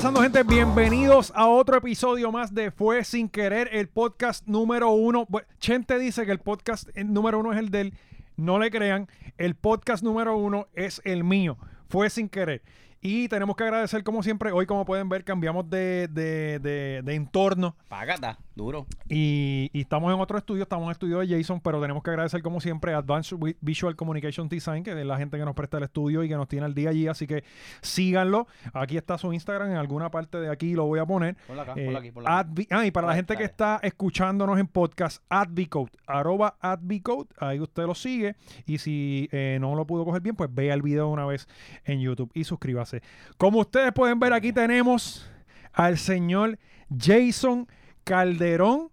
pasando, gente? Bienvenidos a otro episodio más de Fue Sin Querer, el podcast número uno. Chente dice que el podcast eh, número uno es el del. No le crean, el podcast número uno es el mío. Fue Sin Querer. Y tenemos que agradecer, como siempre, hoy, como pueden ver, cambiamos de, de- de- de entorno. Págata, duro. Y, y estamos en otro estudio, estamos en el estudio de Jason, pero tenemos que agradecer como siempre a Advanced Vi- Visual Communication Design, que es la gente que nos presta el estudio y que nos tiene al día allí, así que síganlo. Aquí está su Instagram, en alguna parte de aquí lo voy a poner. Ponlo acá, Eh, ponlo aquí, ponlo aquí. Ah, y para la gente que está escuchándonos en podcast, Advicode, arroba Advicode, ahí usted lo sigue. Y si eh, no lo pudo coger bien, pues vea el video una vez en YouTube y suscríbase. Como ustedes pueden ver, aquí tenemos al señor Jason Calderón.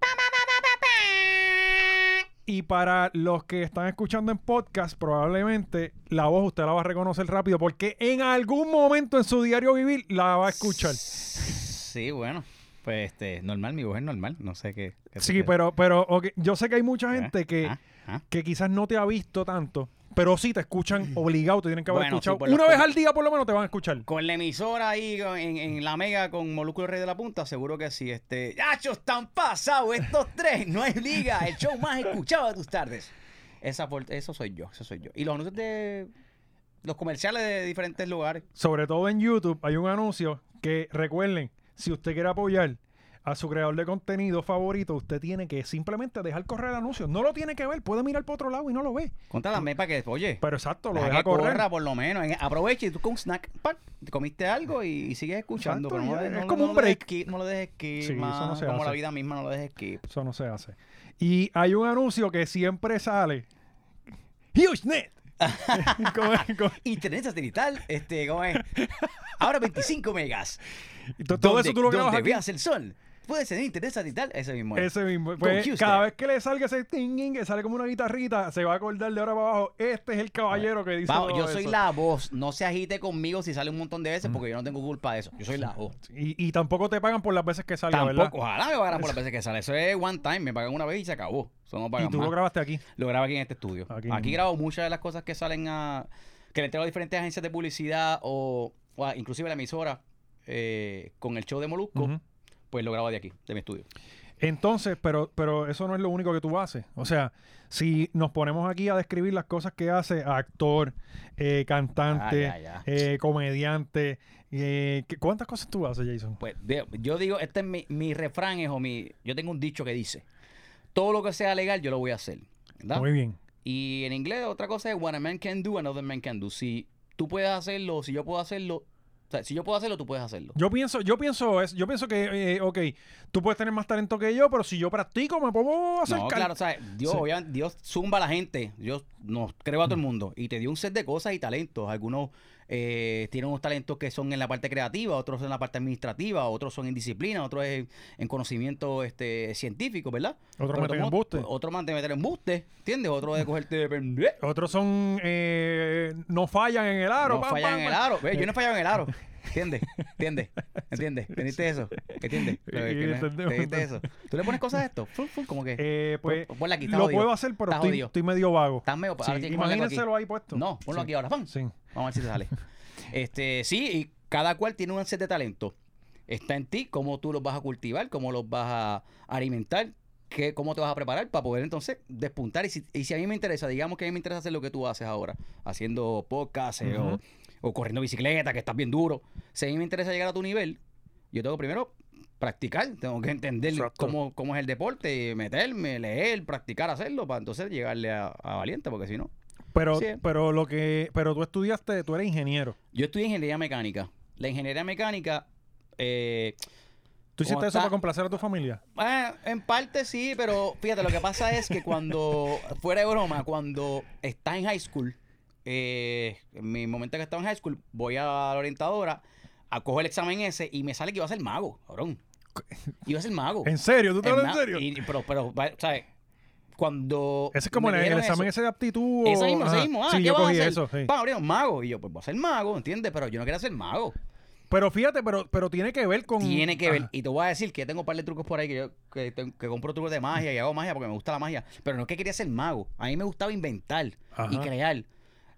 Y para los que están escuchando en podcast, probablemente la voz usted la va a reconocer rápido porque en algún momento en su diario vivir la va a escuchar. Sí, bueno. Pues este, normal, mi voz es normal. No sé qué. qué Sí, pero, pero yo sé que hay mucha Ah, gente que, ah, ah. que quizás no te ha visto tanto, pero sí te escuchan obligado, te tienen que haber Bueno, escuchado. Una vez al día por lo menos te van a escuchar. Con la emisora ahí en, en la mega con Molúsculo Rey de la Punta, seguro que sí. Este, ¡Yachos, están pasados estos tres! No hay liga, el show más escuchado de tus tardes. Esa, por- eso soy yo, eso soy yo. Y los anuncios de los comerciales de diferentes lugares. Sobre todo en YouTube hay un anuncio que recuerden, si usted quiere apoyar a su creador de contenido favorito, usted tiene que simplemente dejar correr el anuncio. No lo tiene que ver, puede mirar por otro lado y no lo ve. Contra la mepa que, oye, Pero exacto, lo deja deja que correr. corra por lo menos. En- Aprovecha y tú con un snack, comiste algo y, y sigues escuchando. Exacto, pero no, ya, le- es como no un break. skip, no lo dejes skip, Sí, eso no se como hace. la vida misma, no lo dejes skip. Eso no se hace. Y hay un anuncio que siempre sale. HughesNet. ¿Cómo es? ¿Cómo es? Internet satelital, este, ¿cómo es? Ahora 25 megas. Todo Donde- eso tú lo grabas aquí. veas el sol. Puedes tener internet satelital, ese mismo. es. Ese mismo. Pues, cada vez que le salga ese ting, que sale como una guitarrita, se va a acordar de ahora para abajo. Este es el caballero que dice. Vamos, todo yo soy eso. la voz. No se agite conmigo si sale un montón de veces porque yo no tengo culpa de eso. Yo soy la voz. Y, y tampoco te pagan por las veces que ¿verdad? Tampoco, ojalá me pagaran por las veces que sale. Eso es one time, me pagan una vez y se acabó. Eso no Y tú más. lo grabaste aquí. Lo grabo aquí en este estudio. Aquí Aquí, grabo muchas de las cosas que salen a. que le entrego a diferentes agencias de publicidad o, o a- inclusive la emisora eh, con el show de Molusco. Pues lo grabo de aquí, de mi estudio. Entonces, pero, pero eso no es lo único que tú haces. O sea, si nos ponemos aquí a describir las cosas que hace actor, eh, cantante, Ah, ya, ya. eh, comediante, eh, ¿qué- ¿cuántas cosas tú haces, Jason? Pues yo digo, este es mi, mi refrán, es, o mi. Yo tengo un dicho que dice: todo lo que sea legal, yo lo voy a hacer. ¿verdad? Muy bien. Y en inglés, otra cosa es: what a man can do, another man can do. Si tú puedes hacerlo, si yo puedo hacerlo, o sea, si yo puedo hacerlo, tú puedes hacerlo. Yo pienso, yo pienso, es, yo pienso que, eh, ok, tú puedes tener más talento que yo, pero si yo practico, me puedo acercar. No, claro, o sea, Dios, Sí. obviamente, Dios zumba a la gente, Dios nos creó a todo el mundo y te dio un set de cosas y talentos. Algunos eh, tienen unos talentos que son en la parte creativa, otros en la parte administrativa, otros son en disciplina, otros en, en conocimiento este, científico, ¿verdad? Otros todos- embuste. Otro más de meter embuste, ¿entiendes? Otro de cogerte. Otros son, eh, no fallan en el aro. No pam, fallan pam, en el aro. Yo no he fallado en el aro. ¿Entiendes? ¿Entiendes? ¿Entiendes? ¿Entendiste eso? ¿Entiendes? Que- que ¿Entendiste eso? ¿Tú le pones cosas a esto? Como que... Eh, pues, Pon- ponla aquí, lo puedo hacer, pero estoy, medio vago. Estás medio... Sí, que imagínenselo ahí puesto. No, ponlo Sí. aquí ahora. ¡pam! Sí. Vamos a ver si te sale. Este, sí, y cada cual tiene un set de talento. Está en ti cómo tú los vas a cultivar, cómo los vas a alimentar, qué, cómo te vas a preparar para poder entonces despuntar. Y si, y si a mí me interesa, digamos que a mí me interesa hacer lo que tú haces ahora, haciendo podcast eh, o, o corriendo bicicleta, que estás bien duro. Si a mí me interesa llegar a tu nivel, yo tengo primero practicar, tengo que entender cómo, cómo es el deporte, meterme, leer, practicar, hacerlo, para entonces llegarle a, a Valiente, porque si no. Pero, Sí. pero lo que, pero tú estudiaste, tú eres ingeniero. Yo estudié ingeniería mecánica. La ingeniería mecánica, eh, ¿Tú hiciste eso está- para complacer a tu familia? eh, en parte sí, pero fíjate, lo que pasa es que cuando, fuera de broma, cuando estás en high school, eh, en mi momento que estaba en high school, voy a la orientadora, a coger el examen ese y me sale que iba a ser mago, cabrón. Iba a ser mago. ¿En serio? ¿Tú te hablas en serio? y- pero, pero, ¿sabes? Cuando. Ese es como me el, examen eso, ese de aptitud. Ese mismo, ese mismo. Ah, sí, ¿qué yo vas a cogí hacer? eso. sí. Abrieron mago. Y yo, pues voy a ser mago, ¿entiendes? Pero yo no quiero ser mago. Pero fíjate, pero, pero tiene que ver con. Tiene que ver. Ajá. Y te voy a decir que yo tengo un par de trucos por ahí que yo que, que compro trucos de magia y hago magia porque me gusta la magia. Pero no es que quería ser mago. A mí me gustaba inventar y crear.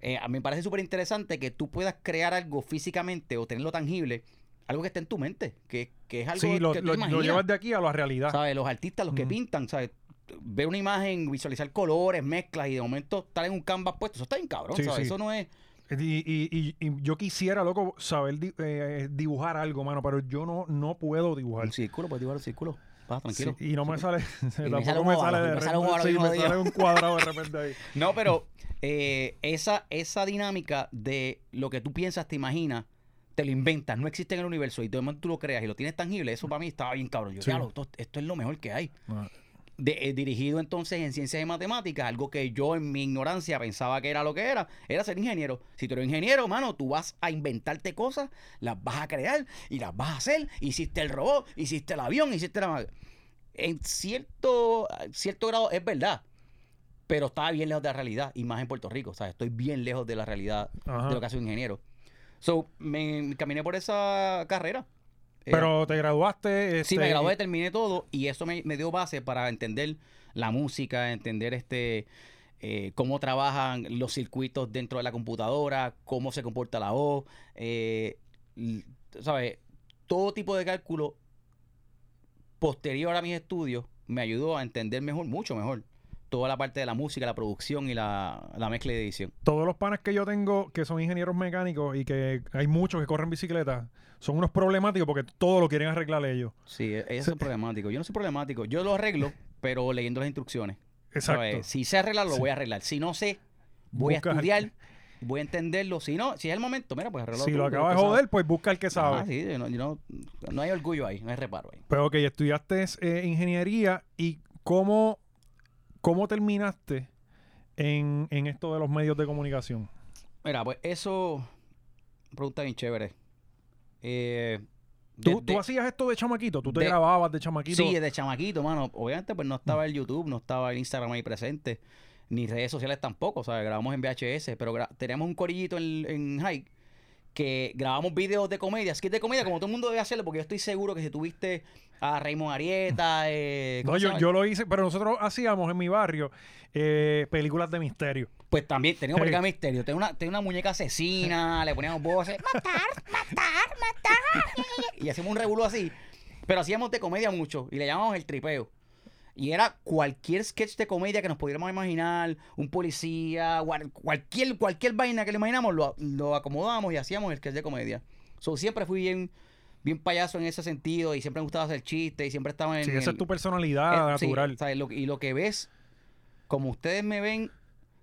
Eh, a mí me parece súper interesante que tú puedas crear algo físicamente o tenerlo tangible algo que está en tu mente, que, que es algo Sí, lo, que tú lo- lo imaginas. llevas de aquí a la realidad. ¿Sabes? Los artistas, los que pintan, ¿sabes? Ver una imagen, visualizar colores, mezclas y de momento estar en un canvas puesto, eso está bien cabrón, Sí, ¿sabes? sí. Eso no es... Y, y- y- y yo quisiera, loco, saber eh, dibujar algo, mano, pero yo no, no puedo dibujar. Un círculo, puedes dibujar un círculo. Pasa, tranquilo. Sí, y no me sale, tampoco sale un me sale de me sale un repente- óvalo sí, bien me jodido. sale un cuadrado de repente ahí. No, pero eh, esa, esa dinámica de lo que tú piensas, te imaginas, te lo inventas, no existe en el universo y de momento tú lo creas y lo tienes tangible, eso para mí estaba bien cabrón. Yo, Sí. "Diablo, esto, esto es lo mejor que hay. Ah, De- eh, dirigido entonces en ciencias y matemáticas, algo que yo en mi ignorancia pensaba que era lo que era, era ser ingeniero. Si tú eres ingeniero, mano, tú vas a inventarte cosas, las vas a crear y las vas a hacer. Hiciste el robot, hiciste el avión, hiciste la... En cierto, cierto grado es verdad, pero estaba bien lejos de la realidad, y más en Puerto Rico, ¿sabes? Estoy bien lejos de la realidad Ajá. de lo que hace un ingeniero. So, me, me caminé por esa carrera. Pero te graduaste. Sí, este, me gradué, terminé todo y eso me, me dio base para entender la música, entender este eh, cómo trabajan los circuitos dentro de la computadora, cómo se comporta la voz, eh, ¿sabes? Todo tipo de cálculo posterior a mis estudios me ayudó a entender mejor, mucho mejor, toda la parte de la música, la producción y la, la mezcla y edición. Todos los panes que yo tengo que son ingenieros mecánicos y que hay muchos que corren bicicleta son unos problemáticos porque todo lo quieren arreglar ellos. Sí, e- ellos son problemáticos. Yo no soy problemático, yo lo arreglo, pero leyendo las instrucciones. Exacto. Si sé arreglarlo, lo Sí. voy a arreglar. Si no sé, voy Busca- a estudiar, voy a entenderlo. Si no, si es el momento, mira, pues arreglo Si tú, lo acabas de joder, pues busca el que sabe. Ah, sí, no, no, no hay orgullo ahí, no hay reparo ahí. Pero ok, estudiaste eh, ingeniería y cómo, cómo terminaste en, en esto de los medios de comunicación. Mira, pues eso, pregunta bien chévere. Eh, ¿Tú, tú hacías esto de chamaquito? ¿Tú te de- grababas de chamaquito? Sí, de chamaquito, mano. Obviamente, pues no estaba el YouTube, no estaba el Instagram ahí presente, ni redes sociales tampoco, ¿sabes? Grabamos en VHS, pero gra- teníamos un corillito en, en Hike que grabamos videos de comedia, skits de comedia, como todo el mundo debe hacerlo, porque yo estoy seguro que si tuviste a Raymond Arieta, eh, ¿cómo No, yo, yo lo hice, pero nosotros hacíamos en mi barrio eh, películas de misterio. Pues también teníamos Hey. película de misterio, tenía una, tenía una muñeca asesina, le poníamos voces, matar, matar, matar, y hacíamos un revuelo así, pero hacíamos de comedia mucho, y le llamamos el tripeo. Y era cualquier sketch de comedia que nos pudiéramos imaginar, un policía, cualquier, cualquier vaina que le imaginamos, lo, lo acomodábamos y hacíamos el sketch de comedia. So, siempre fui bien, bien payaso en ese sentido y siempre me gustaba hacer chistes y siempre estaba en... Sí, esa el- es tu personalidad eh, sí, natural. ¿sabes? Lo- y lo que ves, como ustedes me ven,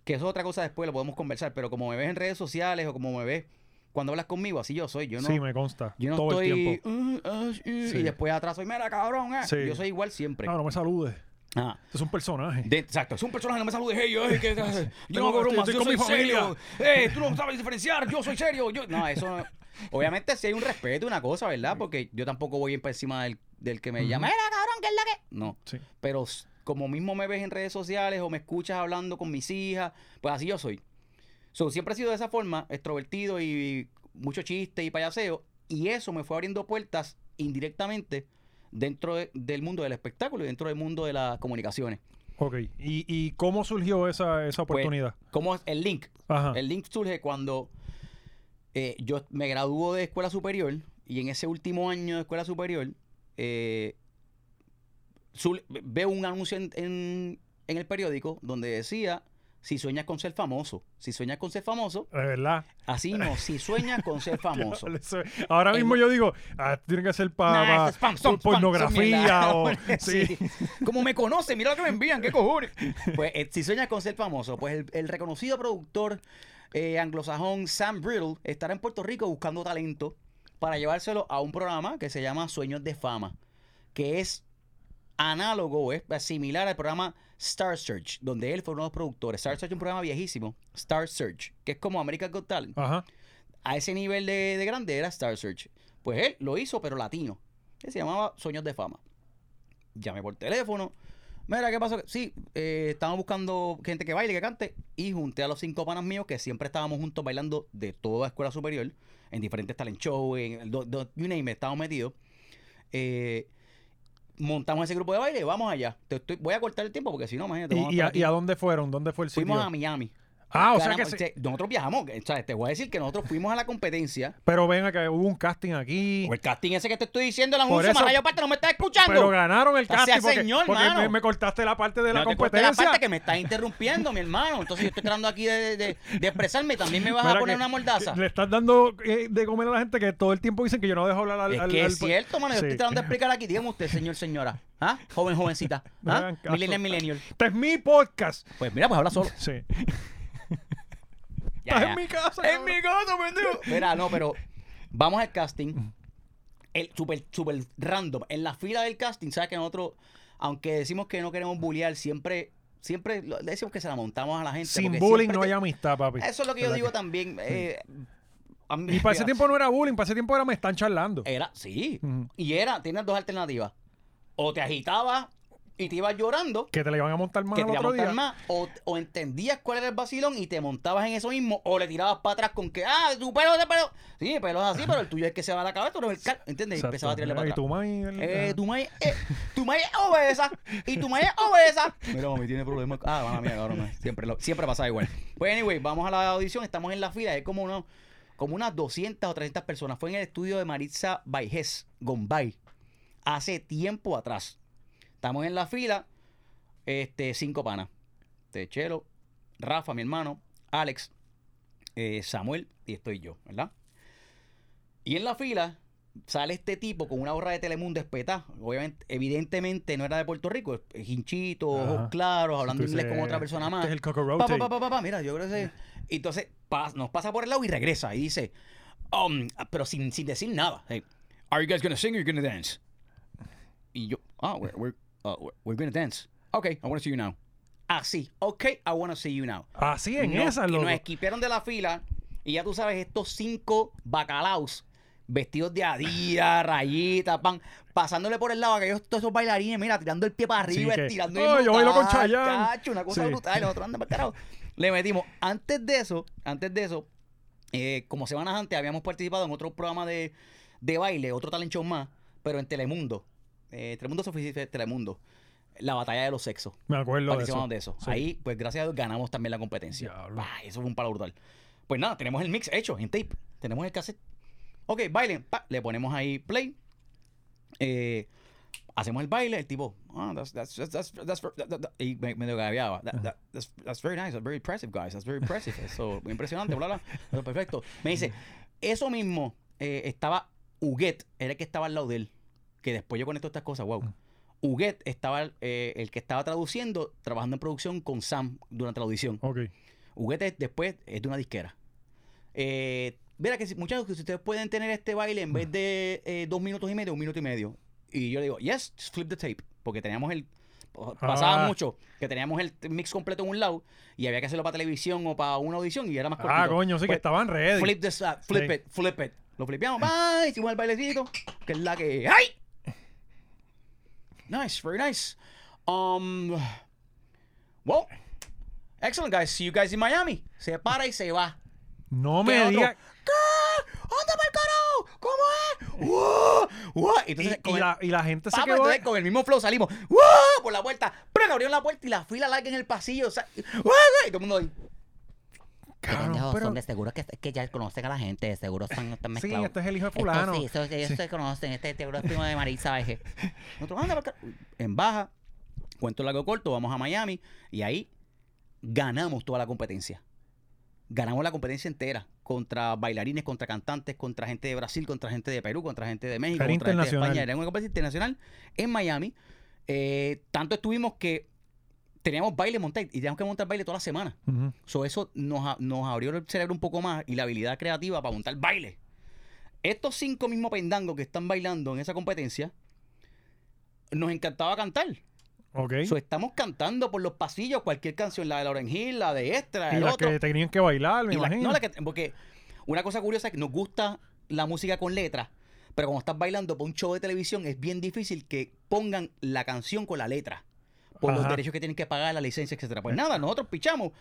que eso es otra cosa después, lo podemos conversar, pero como me ves en redes sociales o como me ves cuando hablas conmigo, así yo soy. Yo no, sí, me consta. yo no todo el tiempo. "Uh, uh, uh", Sí. Y después atrás soy, mira, cabrón. eh". Sí. Yo soy igual siempre. No, no me saludes. Ah. Es un personaje. De- exacto, es un personaje, no me saludes, hey, yo, hey, ¿qué- haces? yo no bromas, estoy yo soy serio. Eh, tú no sabes diferenciar, yo soy serio. Yo... No, eso no- Obviamente sí hay un respeto, una cosa, ¿verdad? Porque yo tampoco voy por encima del, del que me llama, mira, cabrón, ¿qué es la que...? No, Sí. pero como mismo me ves en redes sociales o me escuchas hablando con mis hijas, pues así yo soy. So, siempre he sido de esa forma, extrovertido y mucho chiste y payaseo, y eso me fue abriendo puertas indirectamente dentro de- del mundo del espectáculo y dentro del mundo de las comunicaciones. Ok. ¿Y, y cómo surgió esa, esa Pues, oportunidad? ¿Cómo es el link? Ajá. El link surge cuando eh, yo me graduó de escuela superior y en ese último año de escuela superior eh, veo un anuncio en, en- en el periódico donde decía si sueñas con ser famoso, si sueñas con ser famoso, De verdad. así no, si sueñas con ser famoso. Ahora El- mismo yo digo, ah, tiene que ser para es pornografía o... sí. Sí. Como me conocen, mira lo que me envían, qué cojones. Pues eh, si sueñas con ser famoso, pues el, el reconocido productor eh, anglosajón Sam Brittle estará en Puerto Rico buscando talento para llevárselo a un programa que se llama Sueños de Fama, que es análogo, es similar al programa Star Search, donde él fue uno de los productores. Star Search es un programa viejísimo, Star Search, que es como American Got Talent Ajá. a ese nivel de, de grande era Star Search. Pues él lo hizo, pero latino. Que se llamaba Sueños de Fama. Llamé por teléfono. Mira, ¿qué pasó? Sí, eh, estamos buscando gente que baile, que cante. Y junté a los cinco panas míos que siempre estábamos juntos bailando de toda escuela superior, en diferentes talent shows, en el do- do- you name it, estábamos metidos. Eh, montamos ese grupo de baile y vamos allá. Te estoy- voy a cortar el tiempo porque si no, imagínate. ¿Y, y, a, y a dónde fueron? ¿Dónde fue el sitio? Fuimos a Miami. Ah, o sea que sí. nosotros viajamos. O sea, te voy a decir que nosotros fuimos a la competencia. Pero ven acá, hubo un casting aquí. O el casting ese que te estoy diciendo, el Por anuncio, eso- aparte, no me estás escuchando. Pero ganaron el O sea, casting porque, señor, porque mano. me, me cortaste la parte de la no te cortes la competencia. parte que me estás interrumpiendo, mi hermano. Entonces yo estoy tratando aquí de, de- de expresarme. También me vas Mira a poner que- una mordaza. que Le estás dando eh, de comer a la gente que todo el tiempo dicen que yo no dejo hablar al. Es al- que al- es cierto, mano. Yo Sí. estoy tratando de explicar aquí. Dígame usted, señor, señora. ¿Ah? Joven, jovencita. No ¿Ah? hagan caso. Millennial, millennial. Este es mi podcast. Pues mira, pues habla solo. Sí. Estás en mi casa. En mi casa, pendejo. Mira, no, pero vamos al casting. El super, super random. En la fila del casting, ¿sabes que nosotros, aunque decimos que no queremos bullear, siempre, siempre decimos que se la montamos a la gente. Sin bullying no te- hay amistad, papi. Eso es lo que yo ¿Verdad digo que- también. eh, mí- Y para ese tiempo no era bullying, para ese tiempo era me están charlando. Era, sí. Y era, tienes dos alternativas. O te agitabas y te ibas llorando. Que te le iban a montar más que te iba a otro montar día. más, o, o entendías cuál era el vacilón y te montabas en eso mismo, o le tirabas para atrás con que, ah, tu pelo es de pelo. Sí, mi pelo es así, pero el tuyo es que se va a la cabeza, tú no es el cal- ¿entiendes? Y Exacto. empezaba a tirarle para Y atrás. tu maíz, el- Eh, tu maíz, eh, tu maíz es obesa y tu maíz es obesa. Mira, mami, tiene problemas. Ah, mala mía, cabrón. Siempre, lo- siempre pasa igual. Pues, anyway, vamos a la audición. Estamos en la fila. Es como, uno, como unas 200 o 300 personas. Fue en el estudio de Maritza Baijés, Gombay, hace tiempo atrás. Estamos en la fila. Este, cinco panas. Techelo, Rafa, mi hermano, Alex, eh, Samuel y estoy yo, ¿verdad? Y en la fila sale este tipo con una gorra de Telemundo espetada. Obviamente, evidentemente no era de Puerto Rico, es hinchito, ojos claros, hablando inglés con otra persona más. Este es el Coco Pa, mira, yo creo que... Y entonces pas- nos pasa por el lado y regresa y dice, um, pero sin, sin decir nada. Hey, Are you guys gonna sing or you gonna dance? Y yo, ah, we're, we're, uh, we're- gonna dance. Okay, I wanna see you now. Así, okay, I wanna see you now. Así en Nos- esa, y loco. nos esquipearon de la fila y ya tú sabes, estos cinco bacalaos vestidos de Adidas, rayitas, pan, pasándole por el lado a aquellos todos esos bailarines, mira, tirando el pie para Sí, arriba, que, estirando "Oh, yo bailo con Chayanne". una cosa Sí. brutal, nosotros andamos para carajo. Le metimos, antes de eso, antes de eso, eh, como semanas antes habíamos participado en otro programa de, de baile, otro talent show más, pero en Telemundo. Eh, Telemundo se fue Telemundo. La batalla de los sexos. Me acuerdo de eso. Participamos de eso. Sí. Ahí, pues gracias a Dios, ganamos también la competencia. Eso fue un palo brutal. Pues nada, tenemos el mix hecho en tape. Tenemos el cassette. Ok, bailen. Pa, le ponemos ahí play. Eh, hacemos el baile. El tipo, ah, that's, that's, that's, that's, that's, that- that- that", y me, medio. That- that- that's, very nice. That's very impressive, guys. That's very impressive. Eso, muy impresionante, bla, bla. Pero perfecto. Me dice, eso mismo eh, estaba Huguet, era el que estaba al lado de él. Que después yo conecto estas cosas, wow. Huguet estaba eh, el que estaba traduciendo, trabajando en producción con Sam durante la audición. Ok. Huguet es- después es de una disquera. Eh, mira que si, muchachos, que si ustedes pueden tener este baile en vez de eh, dos minutos y medio, un minuto y medio. Y yo le digo, yes, just flip the tape. Porque teníamos el. Pasaba Ah. mucho que teníamos el mix completo en un lado y había que hacerlo para televisión o para una audición y era más cortito. Ah, coño, sí que Pues, estaban ready. Flip this, uh, flip Sí. it, flip it. Lo flipeamos, bye, hicimos el bailecito, que es la que. ¡Ay! Nice, very nice. Um, well, excellent, guys. See you guys in Miami. Se para y se va. No ¿Qué me digas. ¿Dónde va el carajo? ¿Cómo es? ¡Wow! ¡Wow! Y, Entonces, y con el- la, y la gente se Papá, quedó. entonces con el mismo flow salimos ¡Wow! por la puerta. Pero abrieron la puerta y la fila larga en el pasillo. o sea, ¡Wow! Y todo el mundo ahí. Cabrón, Pendejos, pero- son de seguro que, que ya conocen a la gente, de seguro están, están Sí, mezclados. este es el hijo de Esto fulano. sí, eso- ellos Sí. se conocen, este seguro es primo de Marisa Baje. Nosotros, anda, para acá. En baja, cuento largo corto, vamos a Miami y ahí ganamos toda la competencia. Ganamos la competencia entera contra bailarines, contra cantantes, contra gente de Brasil, contra gente de Perú, contra gente de México, Era contra gente de. España. Era una competencia internacional en Miami. Eh, tanto estuvimos que teníamos baile montar y teníamos que montar baile toda la semana. So, eso nos, abrió el cerebro un poco más y la habilidad creativa para montar baile. Estos cinco mismos pendangos que están bailando en esa competencia, nos encantaba cantar. Ok. So, estamos cantando por los pasillos cualquier canción, la de Lauren Hill, la de esta, la y otro. que tenían que bailar, me Y la- imagino. no, la que- porque una cosa curiosa es que nos gusta la música con letra, pero cuando estás bailando por un show de televisión es bien difícil que pongan la canción con la letra. Por los derechos que tienen que pagar, la licencia, etcétera. Pues nada, nosotros pichamos,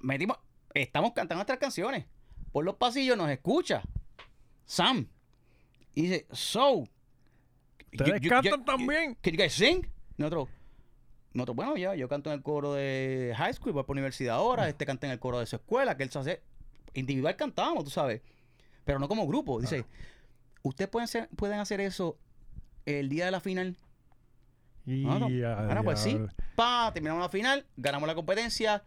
metimos, estamos cantando nuestras canciones. Por los pasillos nos escucha Sam. Y dice, so. Ustedes you- you- cantan you- también. Can you guys sing? Nosotros, nosotros, bueno, ya, yo canto en el coro de high school, voy por universidad ahora, este canta en el coro de su escuela, que él se hace, individual cantábamos, tú sabes, pero no como grupo. Dice, ¿ustedes pueden hacer, pueden hacer eso el día de la final? Y no. a Ahora, pues sí. Pa, terminamos la final, ganamos la competencia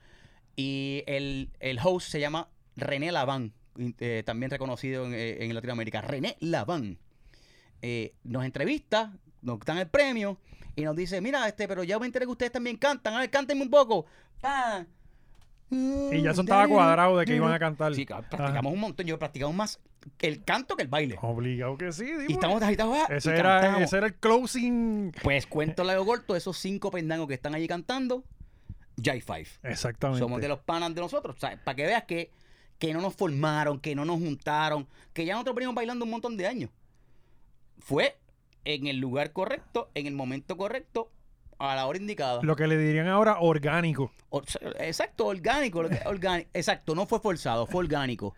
y el, el host se llama René Laván, eh, también reconocido en, eh, en Latinoamérica. René Laván. Eh, nos entrevista, nos dan el premio y nos dice, mira, este, pero ya me enteré que ustedes también cantan, a ver, cántenme un poco. Pa. Y ya eso estaba cuadrado de que iban a cantar. Sí, claro, practicamos un montón. Yo practicamos más el canto que el baile. Obligado que sí. Y digo. estamos agitados. ah, ese, y era, ese era el closing. Pues cuento largo corto, esos cinco pendangos que están allí cantando, Jai Five. Exactamente. Somos de los panas de nosotros. O sea, para que veas que, que no nos formaron, que no nos juntaron, que ya nosotros venimos bailando un montón de años. Fue en el lugar correcto, en el momento correcto, a la hora indicada. Lo que le dirían ahora orgánico. O- exacto, orgánico. orgánico. Exacto, no fue forzado, fue orgánico.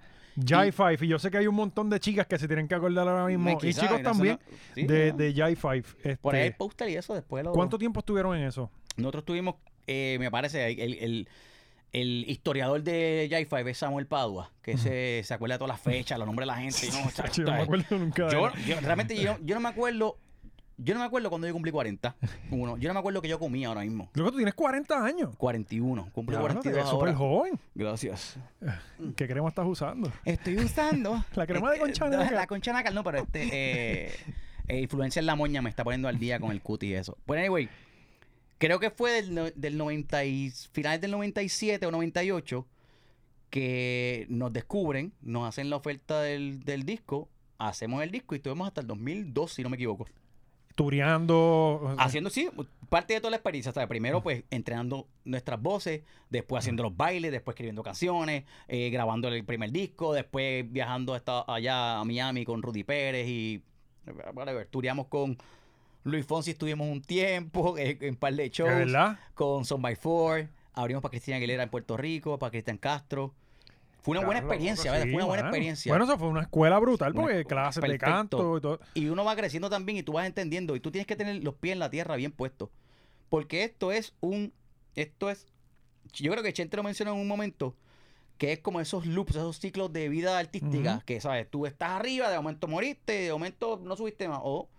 Jai Five. Y yo sé que hay un montón de chicas que se tienen que acordar ahora mismo. Y chicos también. eso no- sí, de, no. de Jai Five. Por ahí Este, póster y eso después lo... ¿Cuánto tiempo estuvieron en eso? Nosotros tuvimos, eh, me parece, el, el- el historiador de Jai Five es Samuel Padua, que se, se acuerda de todas las fechas, los nombres de la gente. no, Yo no me acuerdo nunca yo, yo- realmente yo, yo no me acuerdo, yo no me acuerdo cuando yo cumplí 40. Uno, yo no me acuerdo que yo comía ahora mismo. Luego tú tienes 40 años. 41, cumplí Claro, te 42 ves súper joven. Gracias. ¿Qué crema estás usando? Estoy usando La crema de eh, concha nácar. La concha nácar no, pero este eh, eh, influencia en la moña me está poniendo al día con el cuti y eso. Pues anyway, creo que fue del, no- del 90 y, finales del 97 o 98 que nos descubren, nos hacen la oferta del, del disco, hacemos el disco y estuvimos hasta el 2002, si no me equivoco. Tureando. Haciendo, sí, parte de toda la experiencia. ¿sabes? Primero, pues, entrenando nuestras voces, después haciendo los bailes, después escribiendo canciones, eh, grabando el primer disco, después viajando hasta allá a Miami con Rudy Pérez y. Whatever. Tureamos con Luis Fonsi, estuvimos un tiempo eh, en un par de ¿De shows. verdad? Con Son by Four. Abrimos para Cristina Aguilera en Puerto Rico, para Cristian Castro. Fue una buena experiencia, ¿verdad? sí, Fue una buena experiencia. Bueno, eso fue una escuela brutal porque clases de canto y todo. Y uno va creciendo también y tú vas entendiendo y tú tienes que tener los pies en la tierra bien puestos. Porque esto es un, esto es, yo creo que Chente lo mencionó en un momento, que es como esos loops, esos ciclos de vida artística, que sabes, tú estás arriba, de momento moriste, de momento no subiste más, o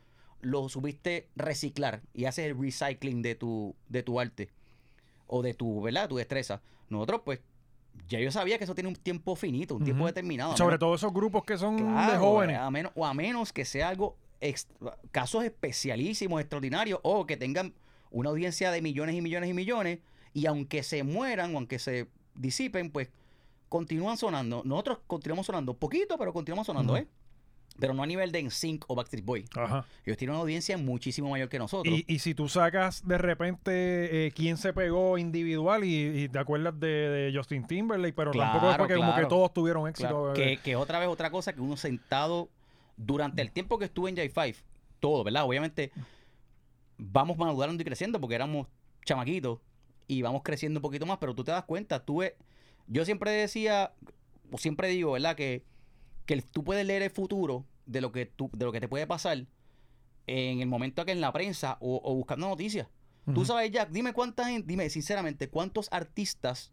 lo subiste reciclar y haces el recycling de tu, de tu arte o de tu, ¿verdad? Tu destreza. Nosotros pues, ya yo sabía que eso tiene un tiempo finito, un tiempo determinado. Sobre menos- todo esos grupos que son de jóvenes. A menos, o a menos que sea algo, casos especialísimos, extraordinarios, o que tengan una audiencia de millones y millones y millones, y aunque se mueran o aunque se disipen, pues continúan sonando. Nosotros continuamos sonando poquito, pero continuamos sonando. ¿eh? Pero no a nivel de NSYNC o Backstreet Boy. Ajá. Ellos tienen una audiencia muchísimo mayor que nosotros. Y, y si tú sacas de repente eh, quién se pegó individual y, y te acuerdas de, de Justin Timberlake, pero tampoco es Claro, porque como que claro. todos tuvieron éxito. Claro, que, que otra vez otra cosa que uno sentado durante el tiempo que estuve en J5, todo, ¿verdad? Obviamente vamos madurando y creciendo porque éramos chamaquitos y vamos creciendo un poquito más, pero tú te das cuenta, tú ves- yo siempre decía, o siempre digo, ¿verdad? Que, que tú puedes leer el futuro de lo que tú, de lo que te puede pasar en el momento que en la prensa o, o buscando noticias. Tú sabes, Jack, dime cuánta gente, dime sinceramente, cuántos artistas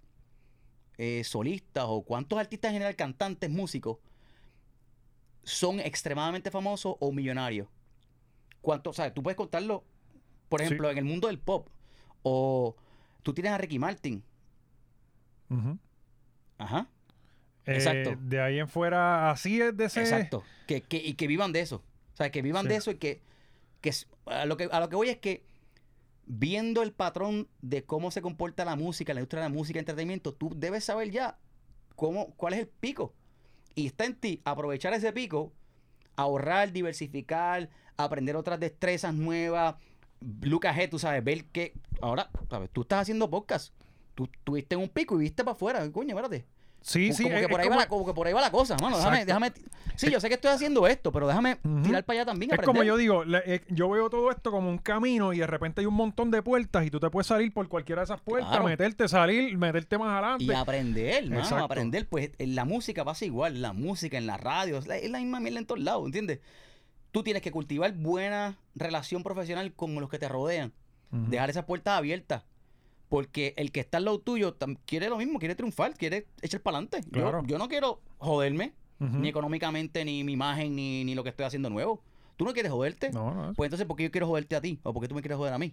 eh, solistas o cuántos artistas en general, cantantes, músicos, son extremadamente famosos o millonarios. ¿Cuántos? ¿Sabes? Tú puedes contarlo, por Sí. ejemplo, en el mundo del pop. O tú tienes a Ricky Martin. Ajá. Eh, Exacto. de ahí en fuera, así es de ese. Exacto. Que, que- y que vivan de eso. O sea, que vivan Sí. de eso y que, que a, lo que a lo que voy es que viendo el patrón de cómo se comporta la música, la industria de la música y entretenimiento, tú debes saber ya cómo, cuál es el pico. Y está en ti aprovechar ese pico, ahorrar, diversificar, aprender otras destrezas nuevas, look ahead, tú sabes, ver que ahora, sabes, tú estás haciendo podcast. Tú tuviste un pico y viste para afuera, coño, espérate. Sí, sí. como, es- que por ahí va como- la, como que por ahí va la cosa, mano. Déjame, déjame. Sí, yo sé que estoy haciendo esto, pero déjame tirar para allá también. Es como yo digo, le- eh, yo veo todo esto como un camino y de repente hay un montón de puertas y tú te puedes salir por cualquiera de esas puertas, Claro. meterte, salir, meterte más adelante. Y aprender, mano, Exacto. aprender. Pues en la música pasa igual, la música, en la radio, es la, es la misma mierda en todos lados, ¿entiendes? Tú tienes que cultivar buena relación profesional con los que te rodean. Dejar esas puertas abiertas. Porque el que está al lado tuyo quiere lo mismo, quiere triunfar, quiere echar para adelante. Claro. Yo, yo no quiero joderme, ni económicamente, ni mi imagen, ni, ni lo que estoy haciendo nuevo. Tú no quieres joderte. No, no. Pues entonces, ¿por qué yo quiero joderte a ti? ¿O por qué tú me quieres joder a mí?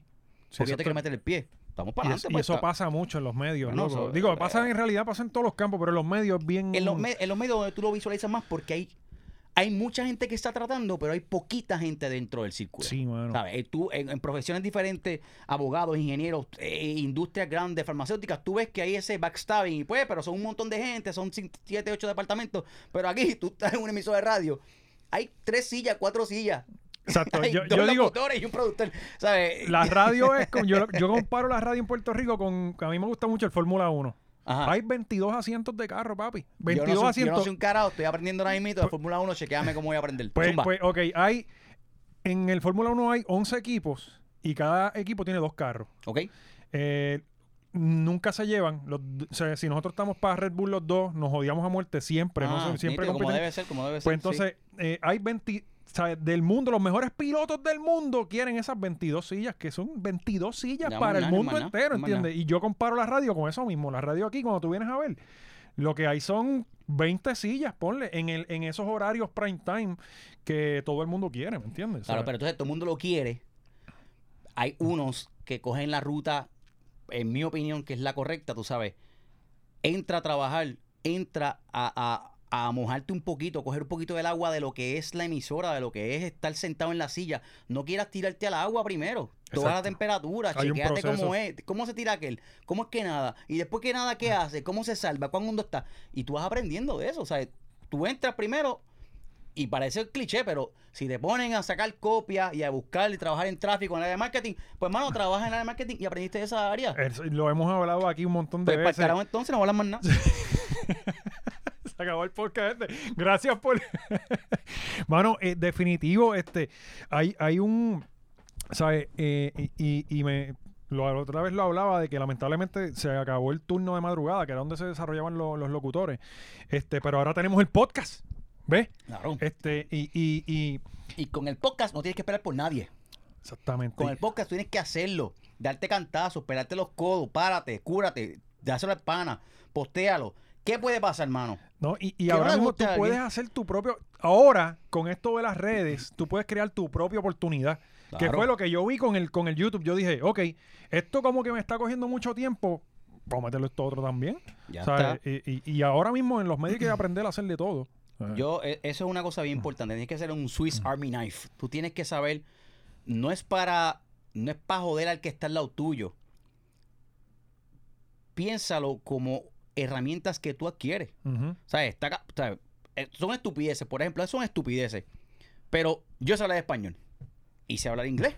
Sí, Porque yo eso te quiero meter el pie. Estamos para y adelante. eso, y pues, eso está- pasa mucho en los medios, Bueno, loco. eso- Digo, pasa eh, en realidad, pasa en todos los campos, pero en los medios es bien... en, los me- en los medios donde tú lo visualizas más, porque hay, hay mucha gente que está tratando, pero hay poquita gente dentro del círculo. Sí, mano. ¿Sabes? Eh, Tú, en, en profesiones diferentes, abogados, ingenieros, eh, industrias grandes, farmacéuticas, tú ves que hay ese backstabbing, y pues, pero son un montón de gente, son 7, 8 departamentos, pero aquí tú estás en un emisor de radio, hay tres sillas, cuatro sillas. Exacto. Hay Yo, dos yo digo, y un productor, ¿sabes? la radio es... Con, yo, yo comparo la radio en Puerto Rico con... A mí me gusta mucho el Fórmula 1. Ajá. Hay 22 asientos de carro, papi. Yo 22 no soy, yo asientos. no soy un carajo, estoy aprendiendo ahora mismo de Fórmula 1, chequeame cómo voy a aprender. Pues, Zumba. pues, ok, hay... En el Fórmula 1 hay 11 equipos y cada equipo tiene dos carros. ¿Ok? Eh, nunca se llevan. Los o sea, si nosotros estamos para Red Bull los dos, nos odiamos a muerte siempre. no Ah, sé, siempre nítido, como debe ser, como debe ser. Pues sí. entonces, eh, hay 20, del mundo, los mejores pilotos del mundo quieren esas 22 sillas, que son 22 sillas Ya, para el mundo entero, ¿entiendes? Y yo comparo la radio con eso mismo. La radio aquí, cuando tú vienes a ver, lo que hay son 20 sillas, ponle, en, el, en esos horarios prime time que todo el mundo quiere, ¿me entiendes? Claro, pero entonces todo el mundo lo quiere. Hay unos que cogen la ruta, en mi opinión, que es la correcta, tú sabes. Entra a trabajar, entra a, a- a mojarte un poquito, coger un poquito del agua de lo que es la emisora, de lo que es estar sentado en la silla. No quieras tirarte al agua primero. Toda la temperatura, Hay un chequéate cómo es, cómo se tira aquel, cómo es que nada, y después que nada, ¿qué hace? ¿Cómo se salva? ¿Cuán mundo está? Y tú vas aprendiendo de eso, o sea, tú entras primero y parece cliché, pero si te ponen a sacar copias y a buscar y trabajar en tráfico en el área de marketing, pues hermano, trabajas en el área de marketing y aprendiste de esa área. eso lo hemos hablado aquí un montón de Pues para el veces. carajo entonces no hablas más nada. Se acabó el podcast este. Gracias por. Mano, eh, definitivo, este. Hay, hay un. ¿Sabes? Eh, y, y- y me. La otra vez lo hablaba de que lamentablemente se acabó el turno de madrugada, que era donde se desarrollaban lo- los locutores. Este, pero ahora tenemos el podcast. ¿Ves? Claro. Este, y, y, y Y con el podcast no tienes que esperar por nadie. exactamente. Con el podcast tienes que hacerlo. Darte cantazos, pelarte los codos, párate, cúrate, dáselo al pana, postéalo. ¿Qué puede pasar, hermano? ¿no? Y, y ahora mismo tú puedes hacer tu propio. Ahora, con esto de las redes, tú puedes crear tu propia oportunidad. Que fue lo que yo vi con el, con el YouTube. Yo dije, ok, esto como que me está cogiendo mucho tiempo. Vamos a meterlo esto otro también. Ya ¿sabes? está. Y, y- y ahora mismo en los medios hay que aprender a hacer de todo. Yo, eh, eso es una cosa bien importante. Tienes que ser un Swiss Army Knife. Tú tienes que saber, no es para, no es para joder al que está al lado tuyo. Piénsalo como herramientas que tú adquieres. Eh, Son estupideces, por ejemplo, son estupideces. Pero yo sé hablar español y sé hablar inglés.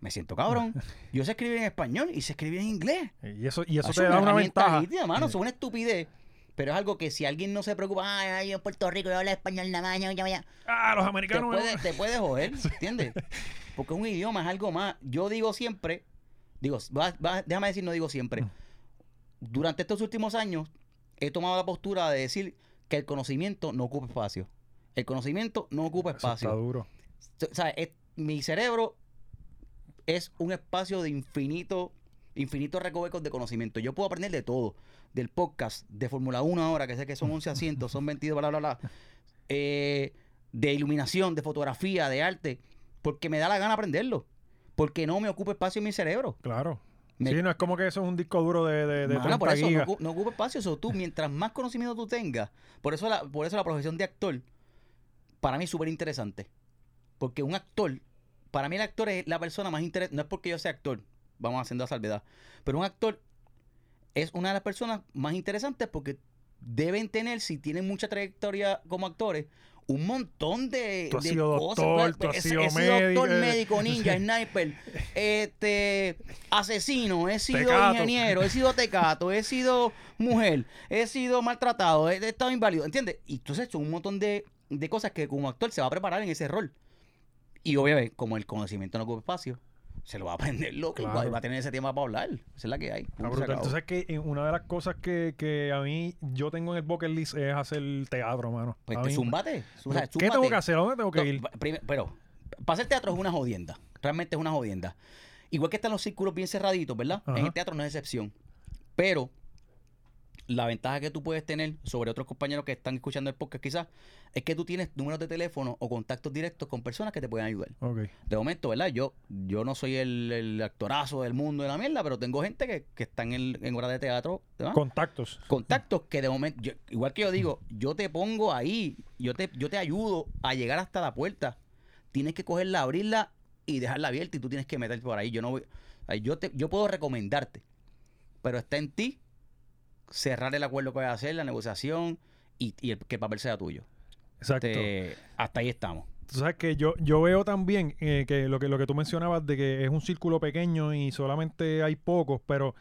Me siento cabrón. Yo sé escribir en español y sé escribir en inglés. Y eso, y eso Es te da una ventaja. mano, es una estupidez. Pero es algo que si alguien no se preocupa, ay, ay, yo en Puerto Rico yo hablo español nada más, ya, ya, ya", Ah, los te americanos. puede, te puede joder, ¿entiendes? Porque es un idioma, es algo más. Yo digo siempre, digo, va- va- déjame decir, no digo siempre. Durante estos últimos años he tomado la postura de decir que el conocimiento no ocupa espacio. El conocimiento no ocupa Eso está espacio. duro. O sea, es- mi cerebro es un espacio de infinito, infinitos recovecos de conocimiento. Yo puedo aprender de todo. Del podcast, de Fórmula 1 ahora, que sé que son 11 asientos, son 22, bla, bla, bla. eh, de iluminación, de fotografía, de arte. Porque me da la gana aprenderlo. Porque no me ocupa espacio en mi cerebro. Claro. Me- sí, no es como que eso es un disco duro de, de, de Mano, 30 por eso no, gigas. no ocupa espacio. Eso tú, mientras más conocimiento tú tengas, por eso la, por eso la profesión de actor, para mí es súper interesante. Porque un actor, para mí el actor es la persona más interesante. No es porque yo sea actor, vamos haciendo la salvedad. Pero un actor es una de las personas más interesantes porque deben tener, si tienen mucha trayectoria como actores, un montón de, Tú has de sido cosas. doctor, Pues, tú has he- sido he sido doctor, médico, eh. médico, ninja, sniper, este asesino, he sido Tecato. ingeniero, he sido tecato, he sido mujer, he sido maltratado, he, he estado inválido, ¿entiendes? Y entonces son un montón de, de cosas que como actor se va a preparar en ese rol. Y obviamente, como el conocimiento no ocupa espacio, se lo va a aprender loco Claro. y va a tener ese tema para hablar. Esa es la que hay. Brutal. Entonces, que una de las cosas que, que a mí yo tengo en el bucket list es hacer teatro, mano. Pues A te mí- zúmbate. ¿Qué tengo que hacer? ¿A dónde tengo que ir? pero, para hacer teatro es una jodienda. Realmente es una jodienda. Igual que están los círculos bien cerraditos, ¿verdad? En el teatro no es excepción. Pero la ventaja que tú puedes tener sobre otros compañeros que están escuchando el podcast quizás es que tú tienes números de teléfono o contactos directos con personas que te pueden ayudar. De momento, ¿verdad? Yo, yo no soy el, el actorazo del mundo de la mierda, pero tengo gente que, que están en, en obras de teatro, ¿verdad? Contactos. contactos que de momento, yo- igual que yo digo, yo te pongo ahí, yo te, yo te ayudo a llegar hasta la puerta. Tienes que cogerla, abrirla y dejarla abierta y tú tienes que meterte por ahí. Yo no voy, yo te, yo puedo recomendarte, pero está en ti cerrar el acuerdo que vas a hacer, la negociación y, y el- que el papel sea tuyo. Exacto. Te- hasta ahí estamos. Tú sabes que yo, yo veo también eh, que, lo que lo que tú mencionabas de que es un círculo pequeño y solamente hay pocos, pero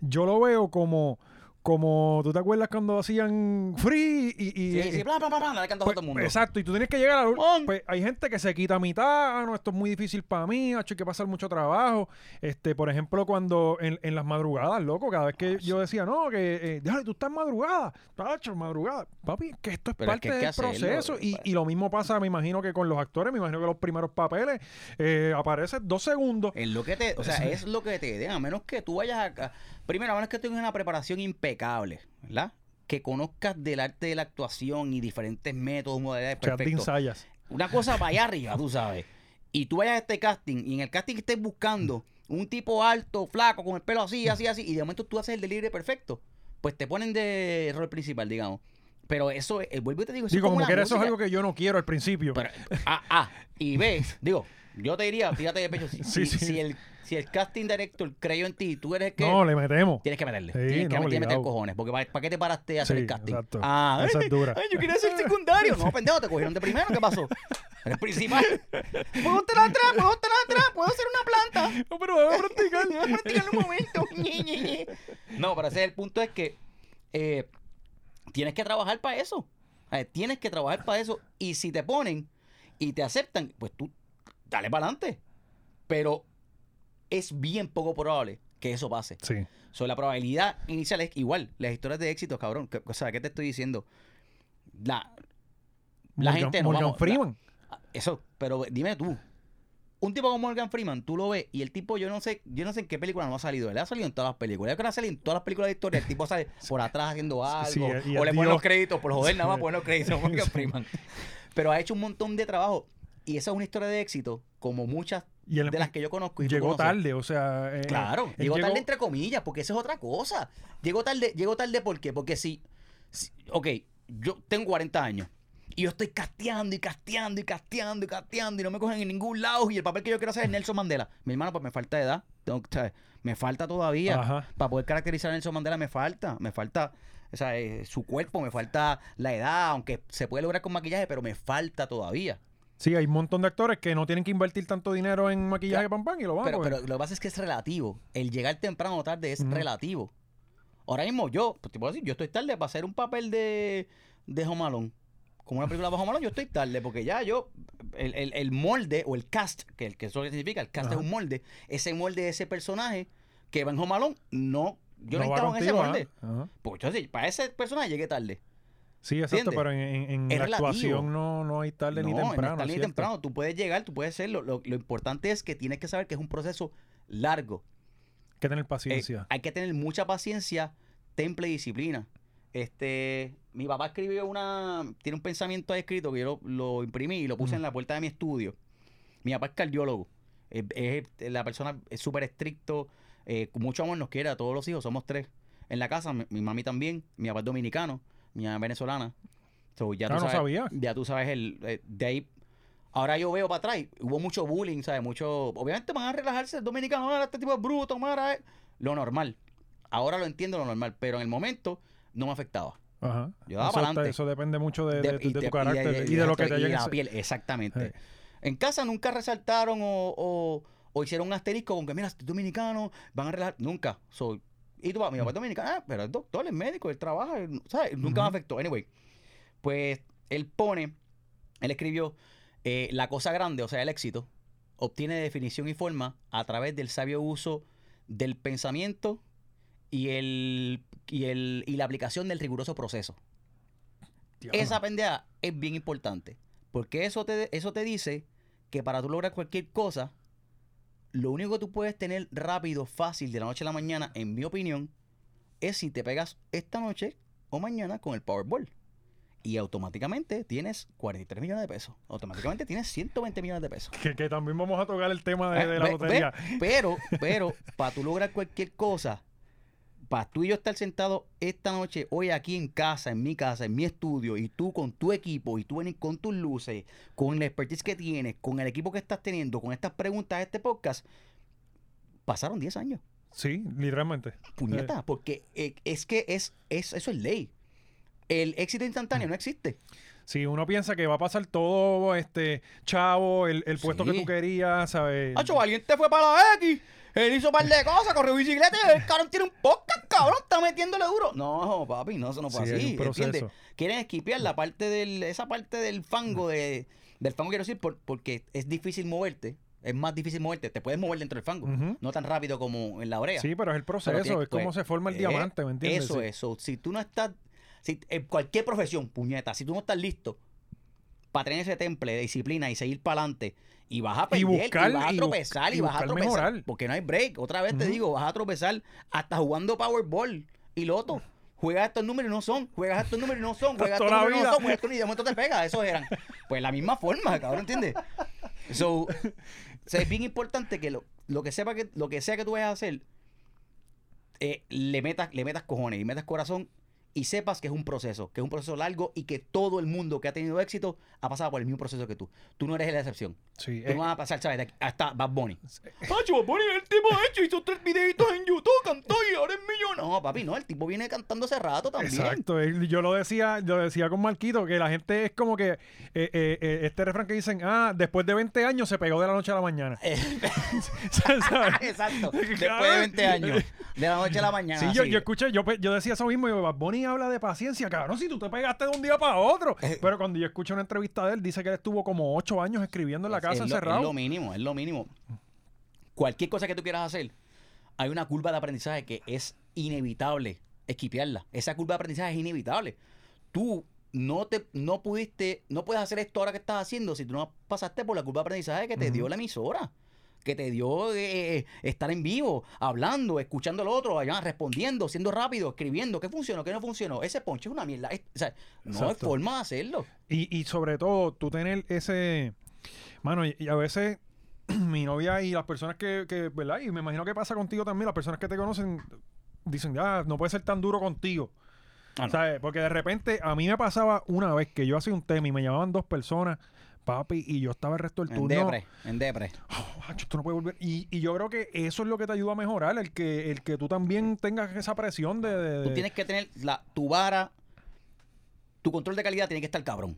yo lo veo como, como ¿tú te acuerdas cuando hacían free y, y- Sí, sí, bla, bla, bla, bla, le cantamos a pues, todo el mundo. Exacto, y tú tienes que llegar a la pues hay gente que se quita a mitad, ah, no, esto es muy difícil para mí, hecho hay que pasar mucho trabajo. Este, por ejemplo, cuando en, en las madrugadas, loco, cada vez Ah, que yo decía, no, que eh, déjale, tú estás madrugada, tacho, madrugada. Papi, que esto es Pero parte que del hacerlo, proceso. Y, pues. y lo mismo pasa, me imagino que con los actores, me imagino que los primeros papeles eh, aparecen dos segundos. Es lo que te, o sea, es lo que te den, a menos que tú vayas a, a- primero, a menos que tengas una preparación impecable, ¿verdad? Que conozcas del arte de la actuación y diferentes métodos, modalidades, perfecto. ensayas. Una cosa para allá arriba, tú sabes. Y tú vayas a este casting y en el casting estés buscando un tipo alto, flaco, con el pelo así, así, así, y de momento tú haces el delivery perfecto, pues te ponen de rol principal, digamos. Pero eso, eh, vuelvo y te digo, eso Sí, es como como que eso es algo que yo no quiero al principio. Pero, A, A y B, digo, yo te diría, fíjate de pecho, si, Sí, si- sí. si el, si el casting director creyó en ti, tú eres el que... no, le metemos. Tienes que meterle. Sí, tienes que no, meter cojones. Porque ¿para, para qué te paraste a hacer el casting? exacto. Ah, Esa es dura. Ay, yo quería ser secundario. No, pendejo, te cogieron de primero. ¿Qué pasó? Eres principal. Puedo estar atrás, puedo estar atrás, puedo hacer una planta. No, pero vamos a practicar. Voy a practicar un momento. No, pero ese es el punto es que eh, tienes que trabajar para eso. Eh, tienes que trabajar para eso. Y si te ponen y te aceptan, pues tú dale para adelante. Pero es bien poco probable que eso pase. Sí. So, la probabilidad inicial es igual. Las historias de éxito, cabrón. que- O sea, ¿qué te estoy diciendo? La, la Morgan- gente no Morgan vamos- Freeman. la- eso, pero dime tú. Un tipo como Morgan Freeman, tú lo ves y el tipo, yo no sé, yo no sé en qué película no ha salido. Él ha salido en todas las películas. Él ha salido en todas las películas de historia. El tipo sale por atrás haciendo algo. Sí, y o le ponen los créditos por joder, nada más Sí. poner los créditos a Morgan Freeman. Pero ha hecho un montón de trabajo. Y esa es una historia de éxito, como muchas Y él de las que yo conozco. Y llegó tarde, o sea. eh, Claro, él llegó tarde entre comillas, porque eso es otra cosa. Llegó tarde, llegó tarde ¿por qué? Porque si, si- ok, yo tengo 40 años y yo estoy casteando y casteando y casteando y casteando y no me cogen en ningún lado y el papel que yo quiero hacer es Nelson Mandela. Mi hermano, pues me falta edad, tengo me falta todavía. Ajá. Para poder caracterizar a Nelson Mandela me falta, me falta, o sea, eh, su cuerpo, me falta la edad, aunque se puede lograr con maquillaje, pero me falta todavía. Sí, hay un montón de actores que no tienen que invertir tanto dinero en maquillaje pam pam y lo van Pero, pero lo que pasa es que es relativo. El llegar temprano o tarde es relativo. Ahora mismo yo, pues te puedo decir, yo estoy tarde para hacer un papel de, de Home Alone. Como una película de Home Alone, yo estoy tarde porque ya yo, el, el- el molde o el cast, que, el, que eso significa, el cast Ajá. es un molde, ese molde de ese personaje que va en Home Alone, no, yo no, va estaba en ese molde. ajá, ajá. Porque yo para ese personaje llegué tarde. Sí, exacto, ¿Entiendes? pero en, en- en Es la actuación no, no hay tarde ni No, no temprano. es tarde ni temprano. Tú puedes llegar, tú puedes hacerlo. Lo, lo importante es que tienes que saber que es un proceso largo. Hay que tener Eh, paciencia. hay que tener mucha paciencia, temple y disciplina. Este, mi papá escribió una, tiene un pensamiento ahí escrito que yo lo, lo imprimí y lo puse en la puerta de mi estudio. Mi papá es cardiólogo. Es, es- la persona es súper estricto, eh, mucho amor nos quiere a todos los hijos, somos tres. En la casa, mi, mi mami también, mi papá es dominicano, mi mamá es venezolana. So, ya, Ah, tú no sabes, sabía. ya tú sabes el eh, de ahí Ahora yo veo para atrás, hubo mucho bullying, ¿sabes? Mucho. Obviamente van a relajarse el dominicano, "Ah, este tipo es bruto, mara, eh". lo normal. Ahora lo entiendo lo normal, pero en el momento no me afectaba. Ajá. yo daba eso, pa'lante. te- eso depende mucho de, de- De- de y tu carácter y de, lo que te y la piel, exactamente. Sí. En casa nunca resaltaron o, o- o hicieron un asterisco con que, mira, este dominicano, van a relajar. Nunca. Soy. Y tú, mi papá es dominicano, ah, pero es doctor, es médico, él trabaja, ¿sabes? Nunca me afectó. Anyway, pues él pone, él escribió, eh, la cosa grande, o sea, el éxito, obtiene definición y forma a través del sabio uso del pensamiento y, el, y, el, y la aplicación del riguroso proceso. Esa pendeja es bien importante. Porque eso te, eso te dice que para tú lograr cualquier cosa, lo único que tú puedes tener rápido, fácil, de la noche a la mañana, en mi opinión, es si te pegas esta noche o mañana con el Powerball. Y automáticamente tienes 43 millones de pesos. Automáticamente tienes 120 millones de pesos. Que, que también vamos a tocar el tema de, Eh, de la ve- lotería. ve, pero, pero, para tú lograr cualquier cosa, para tú y yo estar sentados esta noche, hoy aquí en casa, en mi casa, en mi estudio, y tú con tu equipo, y tú venir con tus luces, con la expertise que tienes, con el equipo que estás teniendo, con estas preguntas de este podcast, pasaron 10 años. Sí, literalmente. Puñeta, porque eh, es que es, es, eso es ley. El éxito Mm. instantáneo no existe. Si uno piensa que va a pasar todo, este, chavo, el, el puesto que tú querías, ¿sabes? Hacho, valiente fue para la X. Él hizo un par de cosas, corrió bicicleta y el cabrón tiene un podcast, cabrón, está metiéndole duro. No, papi, no, eso no fue Sí, así. ¿entiendes? Quieren esquipear la parte del, esa parte del fango, de, del fango quiero decir, por- porque es difícil moverte. Es más difícil moverte. Te puedes mover dentro del fango. No tan rápido como en la brea. Sí, pero es el proceso, tiene- es como pues, se forma el eh, diamante, ¿me entiendes? Eso Sí. es. So, si tú no estás, si, en cualquier profesión, puñeta, si tú no estás listo para tener ese temple de disciplina y seguir para adelante y vas a Y perder, y, buscar- vas a y tropezar, y, y vas a tropezar, mejorar. porque no hay break. Otra vez te digo, vas a tropezar hasta jugando Powerball y Loto. Juegas estos números y no son, juegas estos números y no son, juegas estos números y no son, juegas estos y de momento te pega, esos eran. Pues la misma forma, cabrón, ¿entiendes? So, es bien importante que lo, lo que sepa que lo que sea que tú vayas a hacer, eh, le metas, le metas cojones y metas corazón y sepas que es un proceso, que es un proceso largo y que todo el mundo que ha tenido éxito ha pasado por el mismo proceso que tú. Tú no eres la excepción. Sí, Tú eh, no vas a pasar, ¿sabes? Hasta Bad Bunny. Pacho, Bad Bunny es el tipo hecho, hizo tres videitos en YouTube, cantó y ahora es millón. No, papi, no, el tipo viene cantando hace rato también. Exacto, yo lo decía, yo decía con Marquito, que la gente es como que eh, eh, eh, este refrán que dicen, ah, después de 20 años se pegó de la noche a la mañana. Eh. Exacto. Después de 20 años. De la noche a la mañana. Sí, yo, yo escuché, yo, pe- yo decía eso mismo, y yo, Bad Bunny habla de paciencia, cabrón, si tú te pegaste de un día para otro. Eh. Pero cuando yo escuché una entrevista de él, dice que él estuvo como 8 años escribiendo en la casa es lo- encerrado. Es lo mínimo, es lo mínimo. Cualquier cosa que tú quieras hacer, hay una curva de aprendizaje que es inevitable esquipearla. Esa curva de aprendizaje es inevitable. Tú no te no pudiste, no puedes hacer esto ahora que estás haciendo si tú no pasaste por la curva de aprendizaje que te dio la emisora. Que te dio eh, eh, estar en vivo, hablando, escuchando al otro, allá, respondiendo, siendo rápido, escribiendo. ¿Qué funcionó? ¿Qué no funcionó? Ese ponche es una mierda. Es- o sea, no hay Exacto. forma de hacerlo. Y, y sobre todo, tú tener ese. Mano, y, y a veces mi novia y las personas que, que, ¿verdad? Y me imagino que pasa contigo también, las personas que te conocen dicen, ya, no puede ser tan duro contigo. Ah, no. ¿Sabes? Porque de repente a mí me pasaba una vez que yo hacía un tema y me llamaban dos personas, papi, y yo estaba el resto del En turno. depre, en depre. "Oh, no volver. Y, y yo creo que eso es lo que te ayuda a mejorar, el que, el que tú también tengas esa presión de. de- Tú tienes que tener la, tu vara, tu control de calidad tiene que estar cabrón.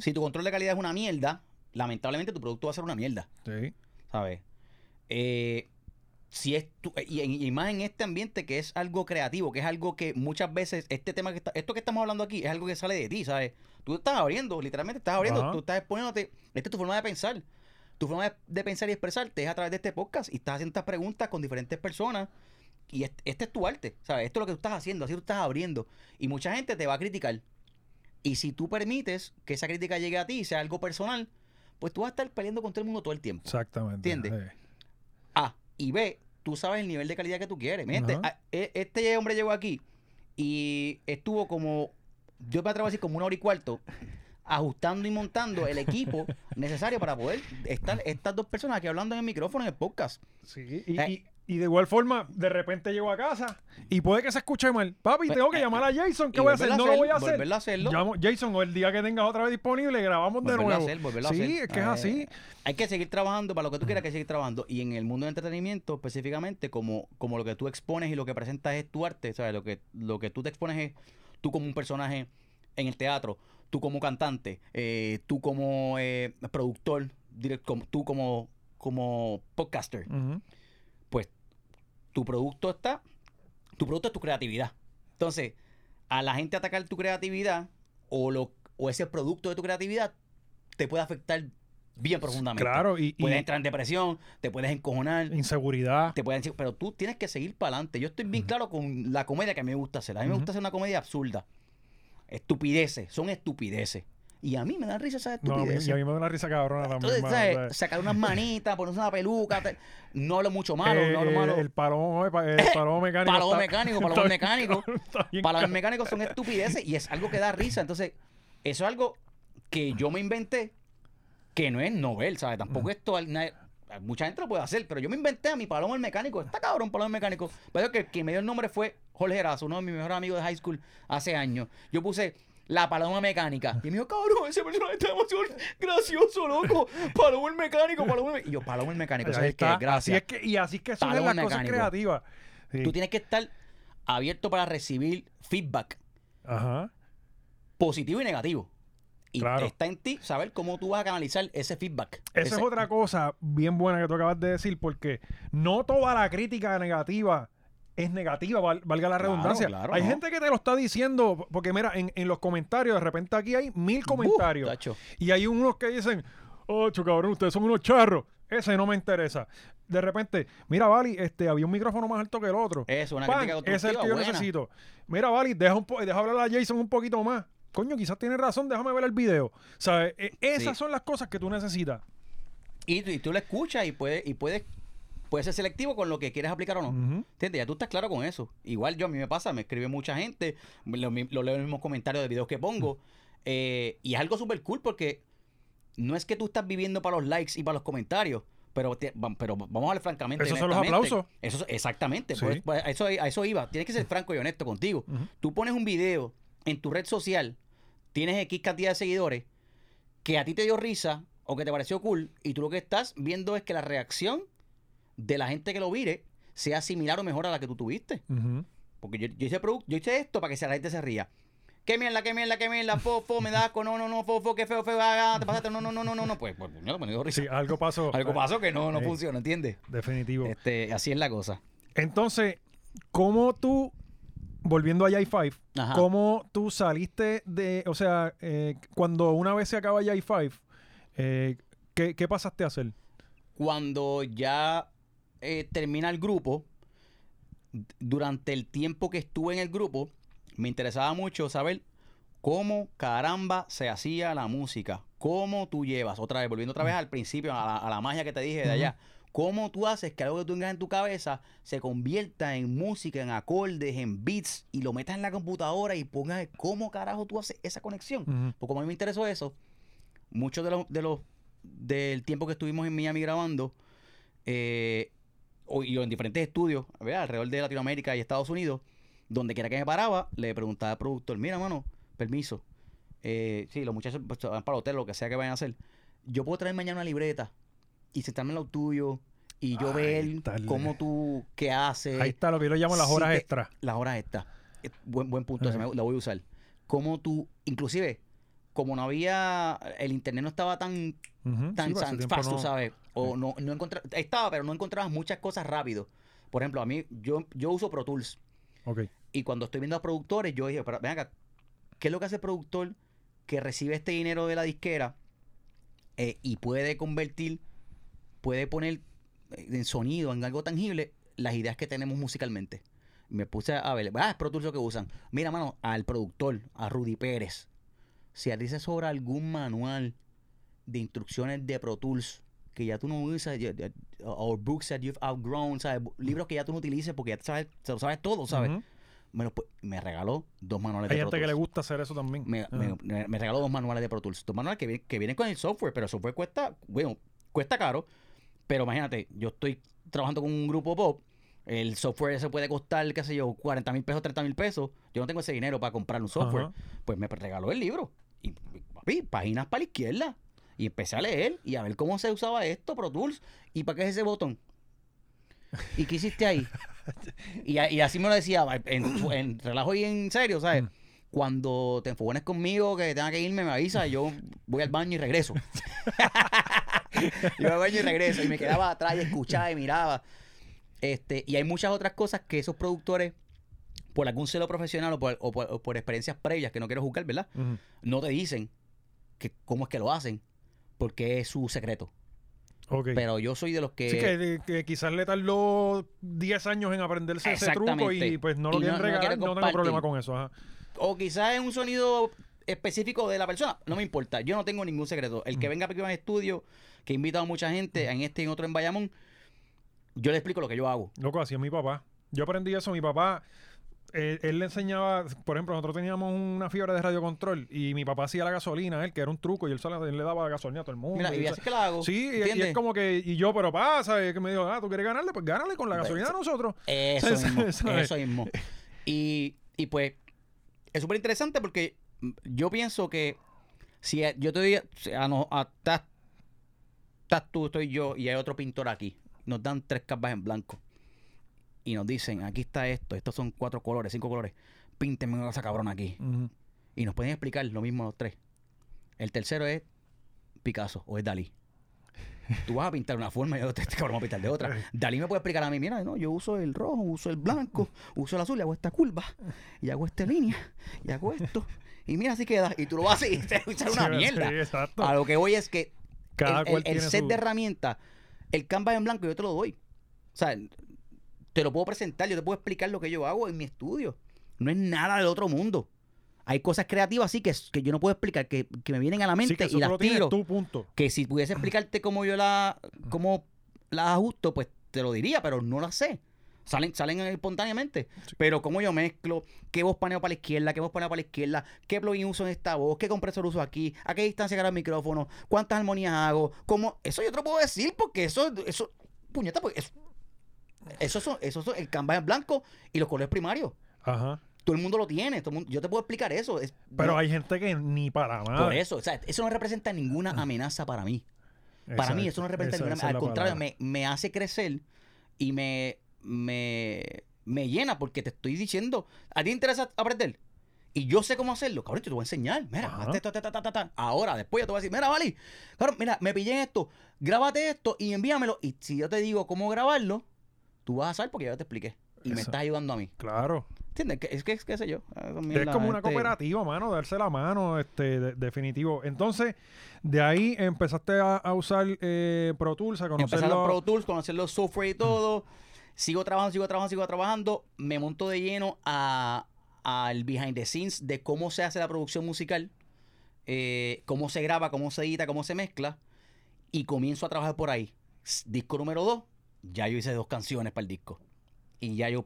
Si tu control de calidad es una mierda, lamentablemente tu producto va a ser una mierda, sí. ¿sabes? Eh, si es tu- y, y más en este ambiente que es algo creativo, que es algo que muchas veces, este tema que está, esto que estamos hablando aquí es algo que sale de ti, ¿sabes? Tú estás abriendo, literalmente estás abriendo, Ajá. tú estás exponiéndote, esta es tu forma de pensar. Tu forma de, de pensar y expresarte es a través de este podcast y estás haciendo estas preguntas con diferentes personas y este, este es tu arte, ¿sabes? Esto es lo que tú estás haciendo, así tú estás abriendo y mucha gente te va a criticar. Y si tú permites que esa crítica llegue a ti y sea algo personal, pues tú vas a estar peleando con todo el mundo todo el tiempo. Exactamente. ¿Entiendes? sí. A. Y B, tú sabes el nivel de calidad que tú quieres. Ajá. a- e- este hombre llegó aquí y estuvo como, yo me atrevo a decir como una hora y cuarto, ajustando y montando el equipo necesario para poder estar estas dos personas aquí hablando en el micrófono en el podcast. Sí, y, Eh. y- y de igual forma, de repente llego a casa y puede que se escuche mal. Papi, tengo que eh, llamar a Jason. ¿Qué voy a hacer? No lo voy a hacer, a hacerlo. Llamo Jason o el día que tengas otra vez disponible, grabamos de Volverlo a nuevo. hacer, a sí, hacer. es que es Eh, así. Hay que seguir trabajando para lo que tú quieras, hay que seguir trabajando. Y en el mundo del entretenimiento, específicamente, como, como lo que tú expones y lo que presentas es tu arte, ¿sabes? Lo que, lo que tú te expones es tú como un personaje en el teatro, tú como cantante, eh, tú como eh, productor, direct- como- tú como, como podcaster. Pues tu producto está, tu producto es tu creatividad. Entonces, a la gente atacar tu creatividad o, lo, o ese producto de tu creatividad te puede afectar bien profundamente. Claro, y, y Puedes entrar en depresión, te puedes encojonar, inseguridad. te decir, pero tú tienes que seguir para adelante. Yo estoy bien claro con la comedia que a mí me gusta hacer. A mí me gusta hacer una comedia absurda. Estupideces, son estupideces. Y a mí me dan risa esas No, estupideces. y a mí me da una risa cabrona también. Entonces, ¿sabes? sacar unas manitas, ponerse una peluca. te- No hablo mucho malo, eh, no hablo eh, malo. El palomo, el palomo mecánico. Palomo está- mecánico, palomo mecánico. cabrón. mecánicos son estupideces y es algo que da risa. Entonces, eso es algo que yo me inventé que no es novel, ¿sabes? Tampoco esto mucha gente lo puede hacer, pero yo me inventé a mi palomo el mecánico. Está cabrón, palomo el mecánico. Pero que quien me dio el nombre fue Jorge Erazo, uno de mis mejores amigos de high school hace años. Yo puse la paloma mecánica. Y me dijo, cabrón, ese personaje está demasiado gracioso, loco. Palomo el mecánico, palomo el mecánico. Y yo, palomo el mecánico, ¿sabes qué? Gracias. Así es que, y así es que Palomo las cosas creativas. Sí. Tú tienes que estar abierto para recibir feedback Ajá. positivo y negativo. Y Claro. está en ti saber cómo tú vas a canalizar ese feedback. Esa Ese- es otra cosa bien buena que tú acabas de decir, porque no toda la crítica negativa es negativa, val- valga la redundancia. claro, hay no. gente que te lo está diciendo, porque mira, en, en los comentarios, de repente aquí hay mil comentarios. y hay unos que dicen, oh, cabrón, ustedes son unos charros. Ese no me interesa. De repente, mira, Vali, este, había un micrófono más alto que el otro. Eso, una Pan, ese es el que yo necesito. Mira, Vali, deja, un po- deja hablar a Jason un poquito más. Coño, quizás tiene razón, déjame ver el video. ¿Sabes? E- esas Sí. son las cosas que tú necesitas. Y, tú- y tú lo escuchas y puedes, y puedes, puedes ser selectivo con lo que quieres aplicar o no. ¿Entiendes? Ya tú estás claro con eso. Igual yo, a mí me pasa, me escribe mucha gente, lo, leo en los mismos comentarios de videos que pongo. eh, y es algo súper cool porque no es que tú estás viviendo para los likes y para los comentarios. Pero, te- pero vamos a hablar francamente. Esos son los aplausos. Eso, exactamente. Sí. pues, pues, a, eso, a eso iba. Tienes que ser franco y honesto contigo. Tú pones un video en tu red social, tienes X cantidad de seguidores, que a ti te dio risa o que te pareció cool, y tú lo que estás viendo es que la reacción de la gente que lo vire sea similar o mejor a la que tú tuviste. Porque yo, yo hice, yo hice esto para que la gente se ría. ¿Qué mierda, qué mierda, qué mierda? Fofo, me da asco, no, no, no, fofo, qué feo, feo, ah, ah, te pasaste, no, no, no, no, no, no. Pues, pues, puñeta, me dio risa. Sí, algo pasó. Algo pasó que no, no Sí. funciona, ¿entiendes? Definitivo. Este, así es la cosa. Entonces, ¿cómo tú, volviendo a J5, Ajá. cómo tú saliste de, o sea, eh, cuando una vez se acaba J5, eh, ¿qué, qué pasaste a hacer? cuando ya eh, termina el grupo, durante el tiempo que estuve en el grupo, me interesaba mucho saber cómo caramba se hacía la música. Cómo tú llevas, otra vez, volviendo otra vez al principio, a la, a la magia que te dije de allá. Cómo tú haces que algo que tú tengas en tu cabeza se convierta en música, en acordes, en beats, y lo metas en la computadora y pongas cómo carajo tú haces esa conexión. Ujú. Porque como a mí me interesó eso, muchos de los, de los del tiempo que estuvimos en Miami grabando, eh, y en diferentes estudios, ¿verdad? alrededor de Latinoamérica y Estados Unidos, donde quiera que me paraba, le preguntaba al productor, mira, mano, permiso. Eh, sí, los muchachos pues, van para el hotel, lo que sea que vayan a hacer. Yo puedo traer mañana una libreta y sentarme en lo tuyo y yo Ay, ver cómo tú, qué haces. Ahí está lo que yo llamo las horas te- extras. las horas estas. Eh, Buen, buen punto, ese, me- la voy a usar. Como tú, inclusive, como no había, el internet no estaba tan, Ujú, tan, sí, tan tiempo fast, no- sabes, o no, no encontra- estaba, pero no encontrabas muchas cosas rápido. Por ejemplo, a mí, yo, yo uso Pro Tools, Ok. y cuando estoy viendo a productores, yo dije, pero ven acá, ¿qué es lo que hace el productor que recibe este dinero de la disquera eh, y puede convertir, puede poner eh, en sonido, en algo tangible, las ideas que tenemos musicalmente? Me puse a ver, ah, es Pro Tools lo que usan. Mira, mano, al productor, a Rudy Pérez, si a ti se sobra algún manual de instrucciones de Pro Tools que ya tú no usas, o books that you've outgrown, ¿sabes? Libros que ya tú no utilices porque ya sabes, lo sabes todo, ¿sabes? Me, lo me regaló dos manuales Hay de Pro gente que le Tools. gusta hacer eso también. Me, Ajá. me- me- me regaló dos manuales de Pro Tools. Dos manuales que, que vienen con el software, pero el software cuesta, bueno, cuesta caro. Pero imagínate, yo estoy trabajando con un grupo pop. El software se puede costar, qué sé yo, 40 mil pesos, 30 mil pesos. Yo no tengo ese dinero para comprar un software. Ajá. Pues me regaló el libro. Y, papi, páginas para la izquierda. Y empecé a leer y a ver cómo se usaba esto, Pro Tools. ¿Y para qué es ese botón? ¿Y qué hiciste ahí? Y, así me lo decía, en, en relajo y en serio, ¿sabes? Mm. Cuando te enfogones conmigo, que tenga que irme, me avisa, yo voy al baño y regreso. yo al baño y regreso. Y me quedaba atrás y escuchaba y miraba. Este, y hay muchas otras cosas que esos productores, por algún celo profesional o por, o por- o por experiencias previas que no quiero juzgar, ¿verdad? No te dicen que cómo es que lo hacen, porque es su secreto. Ok. Pero yo soy de los que... Sí, que, que quizás le tardó 10 años en aprenderse ese truco y pues no lo quieren no- no regalar. quiere No, tengo problema con eso. Ajá. O quizás es un sonido específico de la persona, no me importa. Yo no tengo ningún secreto. El que venga a Piquiman Estudio, que he invitado a mucha gente, en este y en otro en Bayamón, yo le explico lo que yo hago. Loco, así es mi papá. Yo aprendí eso. Mi papá, eh, él le enseñaba, por ejemplo, nosotros teníamos una fiebre de radiocontrol y mi papá hacía la gasolina, él, que era un truco, y él, solo- él le daba la gasolina a todo el mundo. Mira, y, y así que la hago. Sí, y- y, es como que, y yo, pero pasa, que me dijo, ah, tú quieres ganarle, pues gánale con la gasolina de nosotros. Eso mismo, eso eso, es. mismo. Y, y pues, es súper interesante porque yo pienso que si a- yo te doy, a, no, a- estás, estás tú, estoy yo y hay otro pintor aquí, nos dan tres capas en blanco y nos dicen, aquí está esto, estos son cuatro colores, cinco colores, pínteme una cosa cabrón aquí. Y nos pueden explicar lo mismo los tres. El tercero es Picasso o es Dalí. Tú vas a pintar una forma y yo te este cabrón va a pintar de otra. Dalí me puede explicar a mí, mira, no, yo uso el rojo, uso el blanco, uso el azul y hago esta curva, y hago esta línea, y hago esto, y mira así queda, y tú lo vas a hacer y te va a echar una mierda. sí, exacto. A lo que voy es que Cada el, set su- de herramientas, el canvas en blanco yo te lo doy. O sea, te lo puedo presentar, yo te puedo explicar lo que yo hago en mi estudio. No es nada del otro mundo. Hay cosas creativas así que, que yo no puedo explicar, que, que me vienen a la mente Sí, que eso y las tiro. tú, punto. Que si pudiese explicarte cómo yo la, cómo las ajusto, pues te lo diría, pero no las sé. Salen, salen espontáneamente. Pero cómo yo mezclo, qué voz paneo para la izquierda, qué voz paneo para la izquierda, qué plugin uso en esta voz, qué compresor uso aquí, a qué distancia agarro el micrófono, cuántas armonías hago, cómo. Eso yo te lo puedo decir porque eso, eso, puñeta, eso, eso son, eso son el canvas en blanco y los colores primarios. Ajá. Todo el mundo lo tiene, todo el mundo- yo te puedo explicar eso. es- Pero no- hay gente que ni para nada. por eso, o sea, eso no representa ninguna amenaza para mí. Para mí eso no representa ninguna es Al contrario, me, me hace crecer y me, me, me llena porque te estoy diciendo, ¿a ti te interesa aprender? Y yo sé cómo hacerlo, cabrón, yo te voy a enseñar. Mira, hazte esto, ta, ta, ta, ta, ta. Ahora, después yo te voy a decir, mira, Vali, cabrón, mira, me pillé en esto, grábate esto y envíamelo. Y si yo te digo cómo grabarlo, tú vas a saber porque ya te expliqué. Y me estás ayudando a mí. Claro. ¿Entiendes? Que- Es que, qué sé yo. ah, Es como una este- cooperativa, mano, darse la mano, este, de- definitivo. Entonces, de ahí empezaste a, a usar eh, Pro Tools, a Empezar conocerlo. los Pro Tools, conocer los software y todo. Sigo trabajando, sigo trabajando, sigo trabajando. Me monto de lleno a- al behind the scenes de cómo se hace la producción musical, eh, cómo se graba, cómo se edita, cómo se mezcla. Y comienzo a trabajar por ahí. Disco número 2, ya yo hice dos canciones para el disco. Y ya yo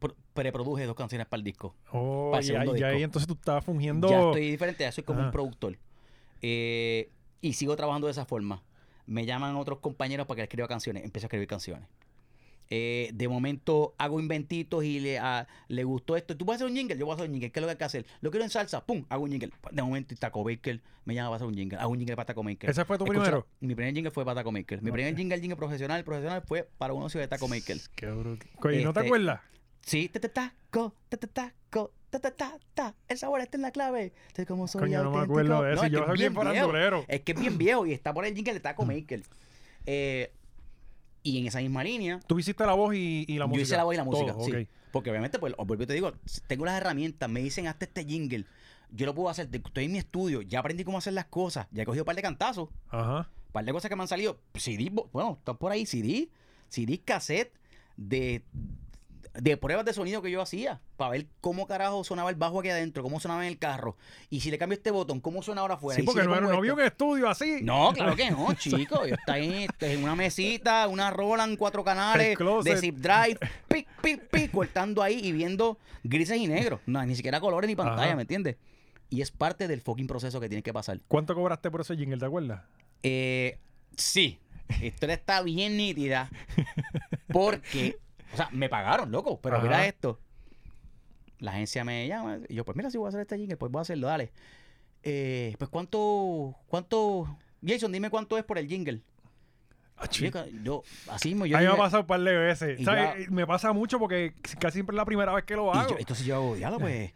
pr- preproduje dos canciones para el disco. Oh, para el y entonces tú estabas fungiendo. Ya estoy diferente, ya soy como un productor. Eh, y sigo trabajando de esa forma. Me llaman otros compañeros para que escriba canciones. Empiezo a escribir canciones. Eh, de momento hago inventitos y le, a- le gustó esto. ¿Tú vas a hacer un jingle? Yo voy a hacer un jingle. ¿Qué es lo que hay que hacer? Lo quiero en salsa. ¡Pum! Hago un jingle. De momento Taco Baker me llama para hacer un jingle. Hago un jingle para Taco Maker. ¿Ese fue tu Escucha, primero? Mi primer jingle fue para Taco Maker. Mi Ok. primer jingle, jingle profesional, profesional fue para un anuncio de Taco Maker. Qué bruto. Oye, ¿no te Este, acuerdas? Sí, te te taco, te te taco, ta ta ta ta. El sabor está en la clave. De cómo soy Coño, no me acuerdo de No, eso. es Yo soy bien farandulero. Es que es bien viejo y está por el jingle de Taco Maker. Eh, y en esa misma línea, Tú hiciste la voz y, y la yo música. hice la voz y la música. Todo, sí. Porque obviamente, pues, vuelvo y te digo, tengo las herramientas, me dicen hazte este jingle. Yo lo puedo hacer, estoy en mi estudio, ya aprendí cómo hacer las cosas, ya he cogido un par de cantazos, Ajá. un par de cosas que me han salido. CD, bueno, están por ahí, CD, CD cassette de, de pruebas de sonido que yo hacía para ver cómo carajo sonaba el bajo aquí adentro, cómo sonaba en el carro. Y si le cambio este botón, cómo suena ahora afuera. Sí, si porque no, no vi esto. un estudio así. No, claro que no, chico. Yo está ahí este, en una mesita, una Roland, cuatro canales de zip drive, pic, pic, pic, cortando ahí y viendo grises y negros. No, ni siquiera colores ni pantalla, Ajá. ¿me entiendes? Y es parte del fucking proceso que tienes que pasar. ¿Cuánto cobraste por ese jingle, te acuerdas? Eh, sí, la historia está bien nítida porque, o sea, me pagaron, loco, pero Ajá. mira esto. La agencia me llama y yo, pues mira, si voy a hacer este jingle, pues voy a hacerlo, dale. Eh, pues cuánto, cuánto, Jason, dime cuánto es por el jingle. Y yo, así mismo, yo a mí me ha pasado un par de veces. Y Me pasa mucho porque casi siempre es la primera vez que lo y hago. yo- entonces yo diablo, pues,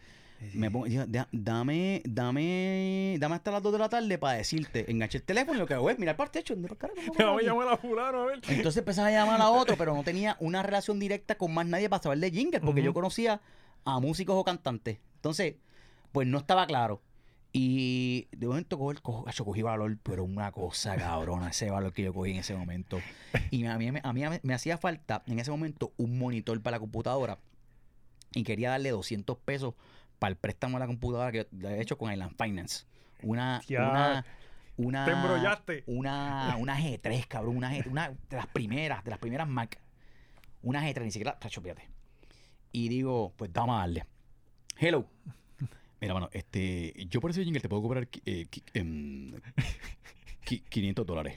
me pongo, yo, da- dame, dame, dame hasta las 2 de la tarde para decirte, enganché el teléfono y lo que hago es mirar para el techo, ¿dónde para carajo, Me vamos voy a llamar a fulano a ver. Entonces empezaba a llamar a otro, pero no tenía una relación directa con más nadie para saber de jingle, porque yo conocía a músicos o cantantes. Entonces, pues no estaba claro. Y de momento el cojo, yo cogí valor, pero una cosa cabrona, ese valor que yo cogí en ese momento. Y a mí, a mí me, me hacía falta en ese momento un monitor para la computadora. Y quería darle 200 pesos para el préstamo de la computadora que yo he hecho con Island Finance. Una, una, una, Te embrollaste. Una, una G3, cabrón, una, G, una de las primeras, de las primeras Mac. Una G3, ni siquiera, tacho, fíjate. Y digo, pues vamos a darle. Hello. Mira, mano, este, yo por ese jingle te puedo cobrar eh, qui- em, qui- 500 dólares.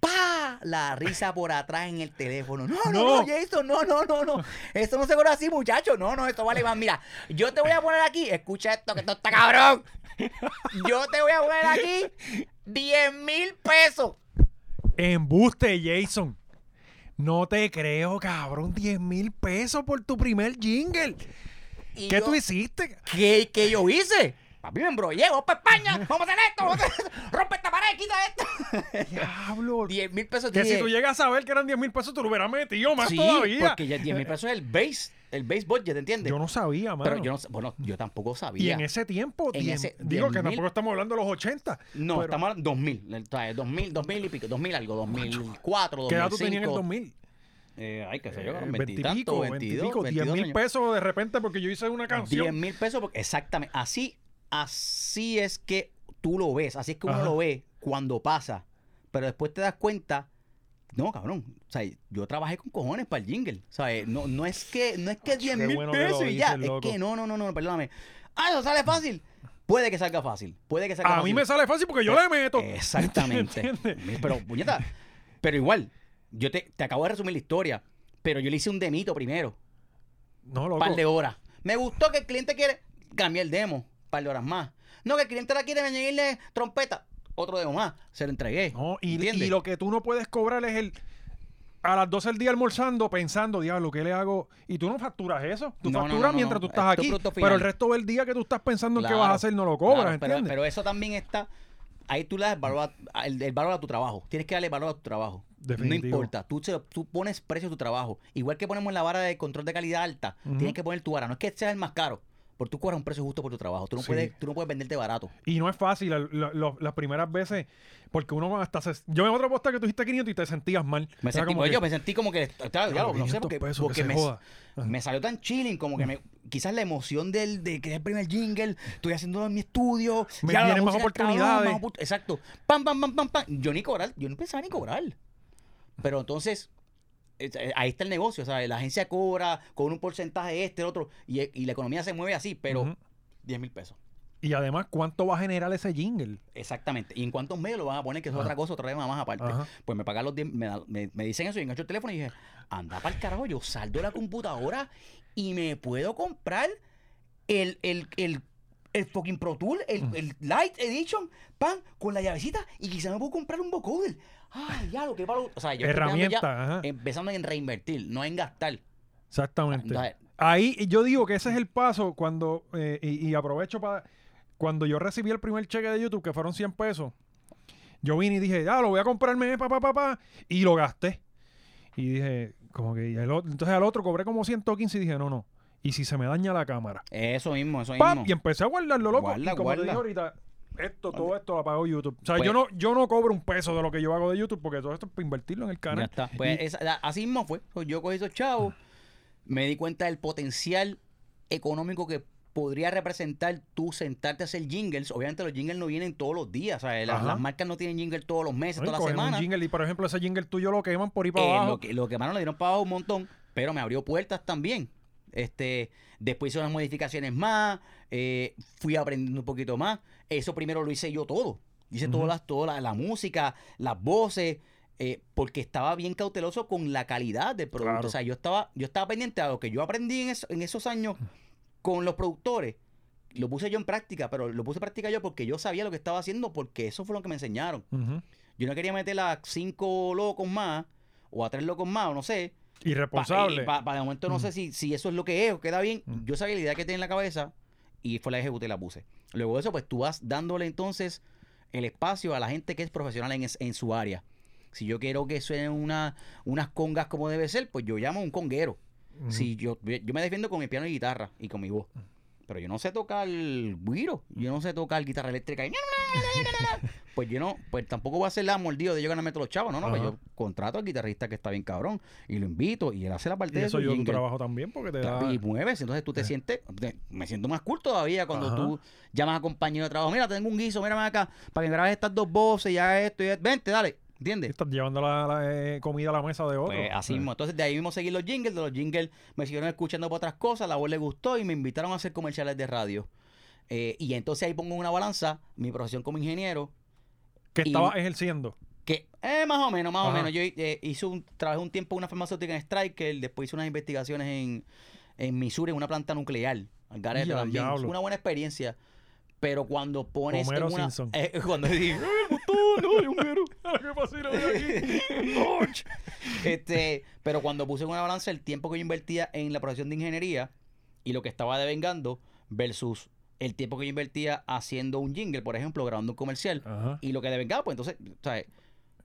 ¡Pa! La risa por atrás en el teléfono. No, no, no, No. Jason, no, no, no, no. Esto no se cobra así, muchacho. No, no, esto vale más. Mira, yo te voy a poner aquí, escucha esto, que esto está cabrón. Yo te voy a poner aquí 10 mil pesos. Embuste, Jason. No te creo, cabrón. 10 mil pesos por tu primer jingle. ¿Qué yo- tú hiciste? ¿Qué, qué yo hice? Papi, me embrollé, vamos para España, vamos a hacer esto, vamos a hacer esto. rompe esta pared, quita esto. Diablo. 10 mil pesos. Que dije, si tú llegas a saber que eran 10 mil pesos, tú lo hubieras metido más sí, todavía. porque ya 10 mil pesos es el base, el base budget, ¿entiendes? Yo no sabía, mano. Pero yo no, bueno, yo tampoco y sabía. en ese tiempo, En 10 ese digo 10.000. que tampoco estamos hablando de los 80. No, pero- estamos hablando 2000, o sea, 2000, 2000 y pico, 2000 algo, 2004, 2005. ¿Qué edad tú tenías en el 2000? Eh, ay, qué sé yo, Eh, 20 y 20 y tanto, pico, 22, 20 y pico, 10 mil pesos de repente porque yo hice una 10 canción. mil pesos, porque- exactamente. Así, así es que tú lo ves, así es que uno Ajá. lo ve cuando pasa. Pero después te das cuenta, no, cabrón. O sea, yo trabajé con cojones para el jingle. O sea, no, no es que, no es que 10 qué mil bueno pesos y ya. Es loco. que no, no, no, no, perdóname. Ah, eso sale fácil. Puede que salga fácil. Puede que salga A fácil. mí me sale fácil porque yo le meto. Exactamente. Pero, puñeta, pero igual, yo te, te acabo de resumir la historia, pero yo le hice un demito primero, No, un loco. par de horas. Me gustó que el cliente quiere, cambié el demo, un par de horas más. No, que el cliente la quiere añadirle trompeta, otro demo más, se lo entregué. No, y, lo que tú no puedes cobrar es el. A las 12 del día almorzando, pensando, diablo, ¿qué le hago? Y tú no facturas eso. Tú No, facturas no, no, mientras tú estás Es aquí. Pero el resto del día que tú estás pensando en qué vas a hacer, no lo cobras, claro, pero, ¿entiendes? pero eso también está. Ahí tú le das valor a- el, el valor a tu trabajo. Tienes que darle valor a tu trabajo. Definitivo. No importa. Tú, se lo- tú pones precio a tu trabajo. Igual que ponemos la vara de control de calidad alta. Tienes que poner tu vara. No es que seas el más caro. Porque tú cobras un precio justo por tu trabajo. Tú no, Sí. puedes, tú no puedes venderte barato. Y no es fácil las primeras veces, porque uno hasta se... Yo en otra posta que tú dijiste 500 y te sentías mal. Me sentí, como pues, que, yo me sentí como que. Claro, "Claro, claro, no sé 500 porque, porque me, joda". me salió tan chilling como que me, quizás la emoción del, de que es el primer jingle, estoy haciéndolo en mi estudio. Me ya vienen más cabrón, oportunidades. más exacto. Pam, pam, pam, pam, pam. Yo ni cobrar, yo no pensaba ni cobrar. Pero entonces, ahí está el negocio. O sea, la agencia cobra con un porcentaje este, el otro, y, y la economía se mueve así, pero Ujú. 10 mil pesos. Y además, ¿cuánto va a generar ese jingle? Exactamente. ¿Y en cuántos medios lo van a poner? Que es Ajá. otra cosa, otra tema más aparte. Ajá. Pues me pagan los 10, me, me, me dicen eso y engancho el teléfono y dije, anda para el carajo, yo saldo la computadora y me puedo comprar el, el, el, el fucking Pro Tool, el, Mm. el Light Edition, pan, con la llavecita y quizá me puedo comprar un vocoder. Ay, ya, lo que para... O sea, yo Herramienta, ya ajá. empezando en reinvertir, no en gastar. Exactamente. Entonces, Ahí yo digo que ese es el paso cuando, eh, y, y aprovecho para, cuando yo recibí el primer cheque de YouTube, que fueron 100 pesos, yo vine y dije, ya, lo voy a comprarme, papá, papá, y lo gasté. Y dije, como que, y el otro- entonces al otro cobré como 115 y dije, no, no. Y si se me daña la cámara. Eso mismo, eso ¡Pam! mismo. Y empecé a guardarlo, loco. Guarda, y como te guarda. dije ahorita, esto, todo esto lo pagó YouTube. O sea, Pues- yo no, yo no cobro un peso de lo que yo hago de YouTube porque todo esto es para invertirlo en el Ya canal. está. Pues Y- esa- la- así mismo fue. Pues Yo cogí esos chavos, me di cuenta del potencial económico que podría representar tú sentarte a hacer jingles. Obviamente los jingles no vienen todos los días. o sea, la- Ajá. las marcas no tienen jingles todos los meses, todas las semanas. jingle y, por ejemplo, ese jingle tuyo lo queman por ahí para Eh, abajo. lo, que, lo que mano le dieron para abajo un montón, pero me abrió puertas también. Este, después hice unas modificaciones más, eh, fui aprendiendo un poquito más. Eso primero lo hice yo todo. Hice Ujú. todas las, toda la, la música, las voces, eh, porque estaba bien cauteloso con la calidad del producto. Claro. O sea, yo estaba, yo estaba pendiente a lo que yo aprendí en, en esos años con los productores. Lo puse yo en práctica, pero lo puse en práctica yo porque yo sabía lo que estaba haciendo, porque eso fue lo que me enseñaron. Yo no quería meter a cinco locos más o a tres locos más, o no sé. Irresponsable. Para de momento no Mm. sé si, si eso es lo que es o queda bien. Mm. Yo sabía la idea que tenía en la cabeza y fue la ejecuté y la puse. Luego de eso, pues tú vas dándole entonces el espacio a la gente que es profesional en, es- en su área. Si yo quiero que suenen una, unas congas como debe ser, pues yo llamo a un conguero. Si yo, yo me defiendo con mi piano y guitarra y con mi voz. Pero yo no sé tocar guiro. Yo no sé tocar guitarra eléctrica. y pues yo no, pues tampoco voy a hacer la mordido de yo ganarme todos los chavos, no, no, pues yo contrato al guitarrista que está bien cabrón y lo invito y él hace la parte Y de eso su yo tu trabajo también porque te da... Y mueves, entonces tú te Eh. sientes, te- me siento más cool todavía cuando Ajá. tú llamas a compañero de trabajo, mira, tengo un guiso, mírame acá, para que grabes estas dos voces, ya esto, y esto. vente, dale, ¿entiendes? Estás llevando la, la, eh, comida a la mesa de otro. Pues así mismo. Entonces de ahí mismo seguí los jingles, de los jingles me siguieron escuchando por otras cosas, la voz le gustó y me invitaron a hacer comerciales de radio. Eh, y entonces ahí pongo una balanza mi profesión como ingeniero, Que y- estaba ejerciendo. que eh, más o menos, más o menos. Yo eh, hice un, trabajé un tiempo en una farmacéutica en Striker, después hice unas investigaciones en, en Missouri, en una planta nuclear. Al garete también. Fue una buena experiencia. Pero cuando pones Homero en una... Simpson. eh, cuando digo, "Ay, el botón, ay, Homero". ¿Qué pasa si lo veo aquí? Launch. este, pero cuando puse en una balanza el tiempo que yo invertía en la profesión de ingeniería y lo que estaba devengando versus el tiempo que yo invertía haciendo un jingle, por ejemplo, grabando un comercial, Ajá. y lo que devengaba, pues entonces, ¿sabes?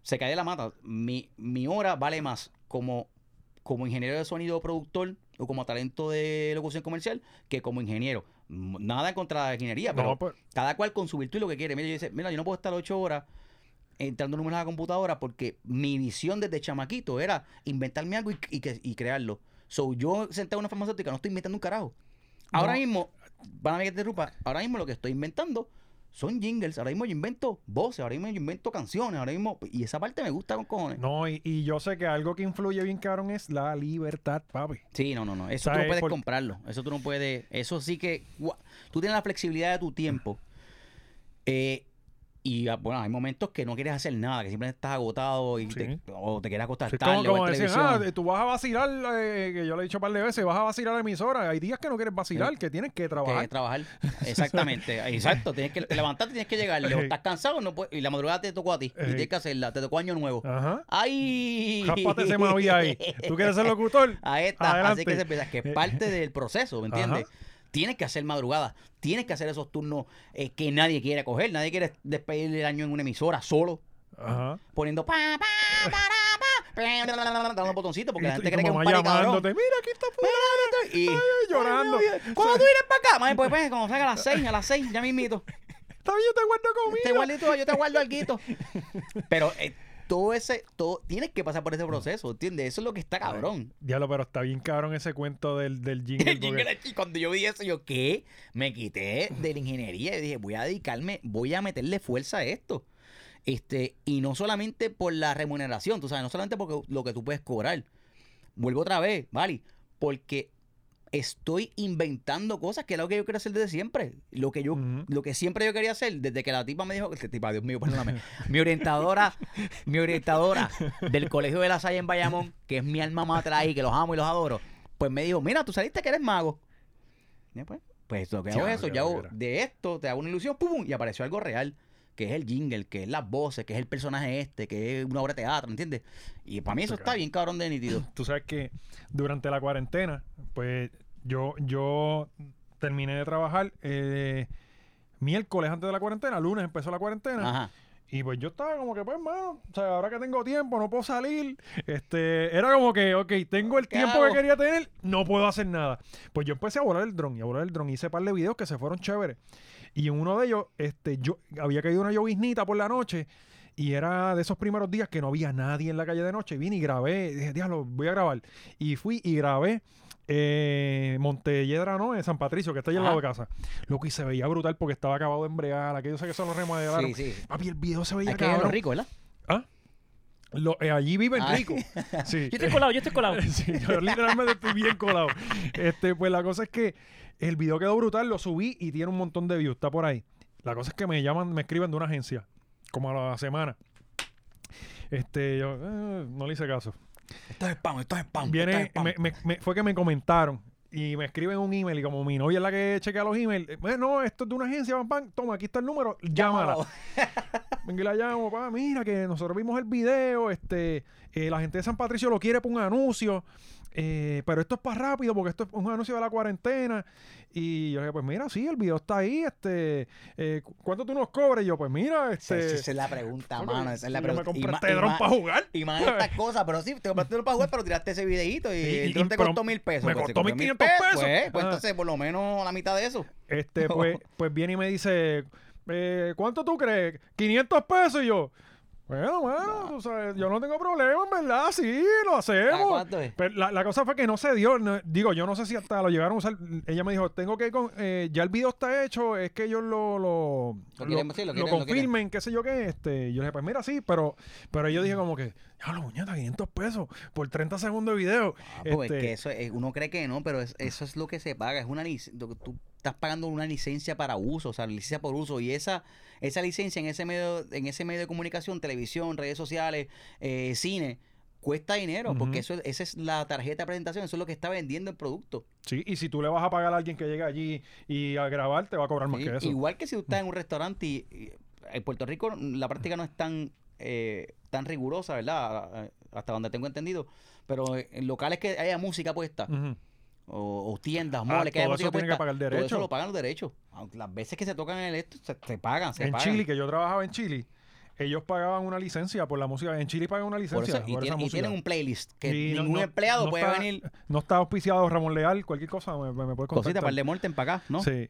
Se cae de la mata. Mi, mi hora vale más como, como ingeniero de sonido o productor o como talento de locución comercial que como ingeniero. Nada contra la ingeniería, pero No, pues, cada cual con su virtud y lo que quiere. Mira, yo dice, mira, yo no puedo estar ocho horas entrando números a la computadora porque mi visión desde chamaquito era inventarme algo y, y que- y crearlo. So, yo sentado en una farmacéutica no estoy inventando un carajo. Ahora No. mismo, van a ver que te interrumpa, ahora mismo lo que estoy inventando son jingles. Ahora mismo yo invento voces, ahora mismo yo invento canciones, ahora mismo, y esa parte me gusta con cojones. no, y, y yo sé que algo que influye bien cabrón es la libertad, papi. Sí, no, no, no. Eso tú no puedes Por- comprarlo. Eso tú no puedes. Eso sí que. Tú tienes la flexibilidad de tu tiempo. Eh, y ah, bueno, hay momentos que no quieres hacer nada, que simplemente estás agotado y Sí. te- o te quieres acostar Sí, como, tarde como ver decían, ah, tú vas a vacilar, eh, que yo le he dicho un par de veces, vas a vacilar la emisora. Hay días que no quieres vacilar, que tienes que que trabajar. trabajar. Exactamente. Exacto. Tienes que te levantarte, tienes que llegar. O estás cansado no puedes- y la madrugada te tocó a ti. Y tienes que hacerla. Te tocó año nuevo. Ajá. ¡Ay! Jápate ese mavi ahí. ¿Tú quieres ser locutor? Ahí está. Así Adelante. que se empieza, que es parte del proceso, ¿me entiendes? Ajá. Tienes que hacer madrugadas, tienes que hacer esos turnos eh, que nadie quiere coger, nadie quiere despedir el año en una emisora solo, Ajá. poniendo pa, pa, para, pa, dando botoncitos porque Y la gente cree que es un party cabrón. mira, aquí está fulano. Y, Ay, llorando. Cuando tú vienes para acá, pues, pues, cuando salga a las seis, a las seis, ya mismito. Está bien, yo te guardo comida. Te guardito, yo te guardo algo. Pero eh, todo ese, todo, tienes que pasar por ese proceso, ¿entiendes? Eso es lo que está cabrón. Diablo, pero está bien cabrón ese cuento del, del jingle. El porque- jingle, y cuando yo vi eso, yo, ¿qué? Me quité de la ingeniería y dije, voy a dedicarme, voy a meterle fuerza a esto. Este, y no solamente por la remuneración, tú sabes, no solamente porque lo que tú puedes cobrar. Vuelvo otra vez, ¿vale? Porque estoy inventando cosas que es lo que yo quiero hacer desde siempre. Lo que yo, lo que siempre yo quería hacer, desde que la tipa me dijo, que tipa, Dios mío, perdóname, mi orientadora, mi orientadora del Colegio de la Salle en Bayamón, que es mi alma mater ahí, que los amo y los adoro, pues me dijo, mira, tú saliste que eres mago. Y pues, pues lo que hago eso, yo hago de esto, te hago una ilusión, pum, pum, y apareció algo real, que es el jingle, que es las voces, que es el personaje este, que es una obra de teatro, ¿entiendes? Y para mí eso está bien cabrón de nítido. Tú sabes que durante la cuarentena, pues yo, yo terminé de trabajar eh, miércoles antes de la cuarentena, lunes empezó la cuarentena. Ajá. Y pues yo estaba como que, pues, mano, o sea, ahora que tengo tiempo, no puedo salir. Este, era como que, ok, tengo el ¿Qué tiempo hago? que quería tener, no puedo hacer nada. Pues yo empecé a volar el dron y a volar el dron. Hice un par de videos que se fueron chéveres. Y en uno de ellos, este, yo había caído una lloviznita por la noche. Y era de esos primeros días que no había nadie en la calle de noche. Vine y grabé. Dije, diablo, voy a grabar. Y fui y grabé eh, Montelledra, ¿no? En San Patricio, que está allá al lado de casa. Loco, y se veía brutal porque estaba acabado de embregar. Aquello sé que son los remodelaron. Sí, sí. Papi, el video se veía ver cabrón. lo rico, ¿verdad? ¿Ah? Lo- eh, allí viven Ah. ricos. Sí. Yo estoy colado, yo estoy colado. Sí, yo literalmente estoy bien colado. Este, pues la cosa es que el video quedó brutal, lo subí y tiene un montón de views, está por ahí. La cosa es que me llaman, me escriben de una agencia, como a la semana. Este, yo eh, no le hice caso. Esto es spam, esto es spam. esto es Viene, spam. me- me- me- fue que me comentaron y me escriben un email y como mi novia es la que chequea los emails, eh, bueno, esto es de una agencia, pam, pam, toma, aquí está el número, llámala. Venga y la llamo, pa, mira que nosotros vimos el video, este, eh, la gente de San Patricio lo quiere por un anuncio, eh, pero esto es para rápido porque esto es un anuncio de la cuarentena. Y yo dije, pues mira, sí, el video está ahí, este, eh, ¿cu- ¿cuánto tú nos cobras? Y yo, pues mira, este... esa es la pregunta, bueno, mano. Esa es la yo me pregunta. compré ma- este dron para jugar. Y más estas cosas, pero sí, te compraste uno para jugar, pero tiraste ese videito y, Y- el dron te costó mil pesos. me Pues, costó costó 1500 pesos. Pues, pues Ah. entonces por lo menos la mitad de eso. Este, pues, pues viene y me dice, eh, ¿cuánto tú crees? 500 pesos y yo. Bueno, bueno, tú sabes, yo no tengo problema, en verdad, sí, lo ¿A hacemos. es? Pero la, la cosa fue que no se dio. no- digo, yo no sé si hasta lo llegaron a usar. Ella me dijo, tengo que. con- eh, ya el video está hecho, es que ellos lo. Lo, Lo quieren- sí, lo quieren- lo confirmen, qué sé yo qué. Este, yo le dije, pues mira, sí, pero, pero yo dije, como que, ya lo muñeca, 500 pesos por 30 segundos de video. Ah, pues Este, es que eso es- uno cree que no, pero es- eso es lo que se paga. Es una lic- lo que tú estás pagando una licencia para uso, o sea, licencia por uso. Y esa, esa licencia en ese medio, en ese medio de comunicación, televisión, redes sociales, eh, cine, cuesta dinero, porque eso, esa es la tarjeta de presentación, eso es lo que está vendiendo el producto. Sí, y si tú le vas a pagar a alguien que llegue allí y a grabar, te va a cobrar más Sí, que eso. Igual que si tú estás en un restaurante y, y en Puerto Rico la práctica no es tan eh, tan rigurosa, ¿verdad? Hasta donde tengo entendido. Pero en locales que haya música puesta, Ujú. O, o tiendas, Ah, moles que haya todo eso tiene que pagar todo derecho. eso lo pagan los derechos. Las veces que se tocan en el esto, se, se pagan, se En pagan. Chile, que yo trabajaba en Chile, ellos pagaban una licencia por la música. En Chile pagan una Por licencia eso- y, por esa tienen, y tienen un playlist que Y ningún no- empleado no puede está- venir. No está auspiciado Ramón Leal, cualquier cosa me, me, puede Cosita contactar. para el de muerte para acá, ¿no? Sí.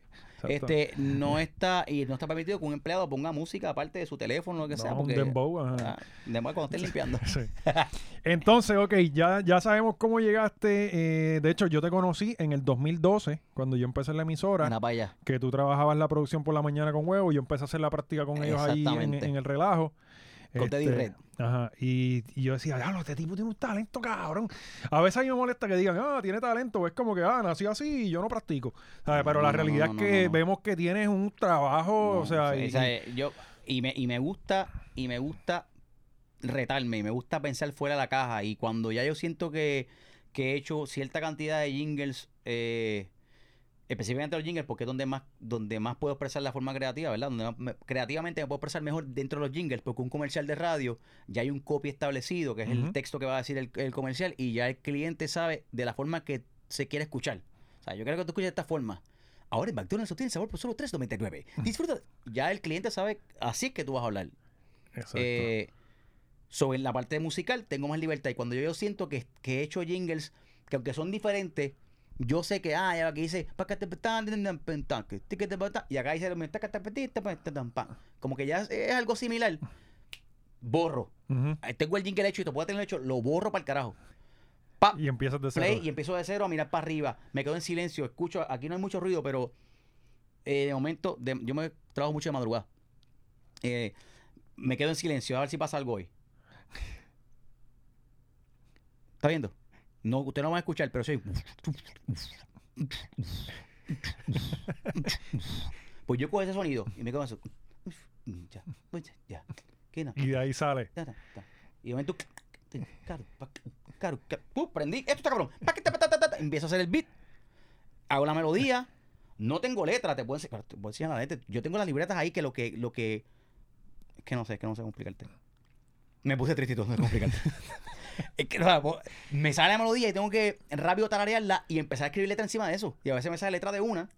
Exacto. Este, no está, y no está permitido que un empleado ponga música aparte de su teléfono o lo que No, sea. un Porque, dembow, ajá. Ah, dembow cuando estén limpiando. Sí. Entonces, ok, ya, ya sabemos cómo llegaste. eh, de hecho, yo te conocí en el 2012, cuando yo empecé en la emisora, que tú trabajabas la producción por la mañana con huevo, y yo empecé a hacer la práctica con ellos ahí en el relajo. Con Teddy Red. Ajá, y, y yo decía, diablo, este tipo tiene un talento, cabrón. A veces a mí me molesta que digan, ah, tiene talento. Es como que, ah, nació así y yo no practico. ¿Sabes? No, Pero la no, realidad no, es que vemos que tienes un trabajo, o sea, sí, y- eh, yo y me, y me gusta y me gusta retarme y me gusta pensar fuera de la caja y cuando ya yo siento que, que he hecho cierta cantidad de jingles eh, específicamente los jingles porque es donde más donde más puedo expresar la forma creativa verdad donde más me- creativamente me puedo expresar mejor dentro de los jingles porque un comercial de radio ya hay un copy establecido que es el texto que va a decir el, el comercial y ya el cliente sabe de la forma que se quiere escuchar o sea yo quiero que tú escuches de esta forma Ahora en McDonald's obtienes sabor por solo $3.99. Disfruta. Ya el cliente sabe, así es que tú vas a hablar. Exacto. Eh, sobre la parte musical tengo más libertad. Y cuando yo, yo siento que, que he hecho jingles, que aunque son diferentes, yo sé que, ah, ya aquí dice, y acá dice, como que ya es, algo similar. Borro. Ujú. Ahí Tengo el jingle hecho y te puedo tener hecho, lo borro para el carajo. Pa, Y empiezas de cero. play y empiezo de cero a mirar para arriba. Me quedo en silencio, escucho, aquí no hay mucho ruido, pero eh, de momento, de- yo me trabajo mucho de madrugada. Eh, me quedo en silencio a ver si pasa algo hoy. ¿Está viendo? No, usted no va a escuchar, pero soy. Pues yo cojo ese sonido y me quedo eso. Ya, pues ya. ¿Qué? Y de ahí sale. Y de momento, caro, caro, ca- ¡pum! prendí, esto está cabrón. Empiezo a hacer el beat, hago la melodía, no tengo letra, te puedo enseñar, te puedo enseñar la letra. Yo tengo las libretas ahí que lo que, lo que, es que no sé, es que no sé cómo explicarte. Me puse todo, no sé cómo explicarte. es que, o sea, me sale la melodía y tengo que rápido tararearla y empezar a escribir letra encima de eso. Y a veces me sale letra de una,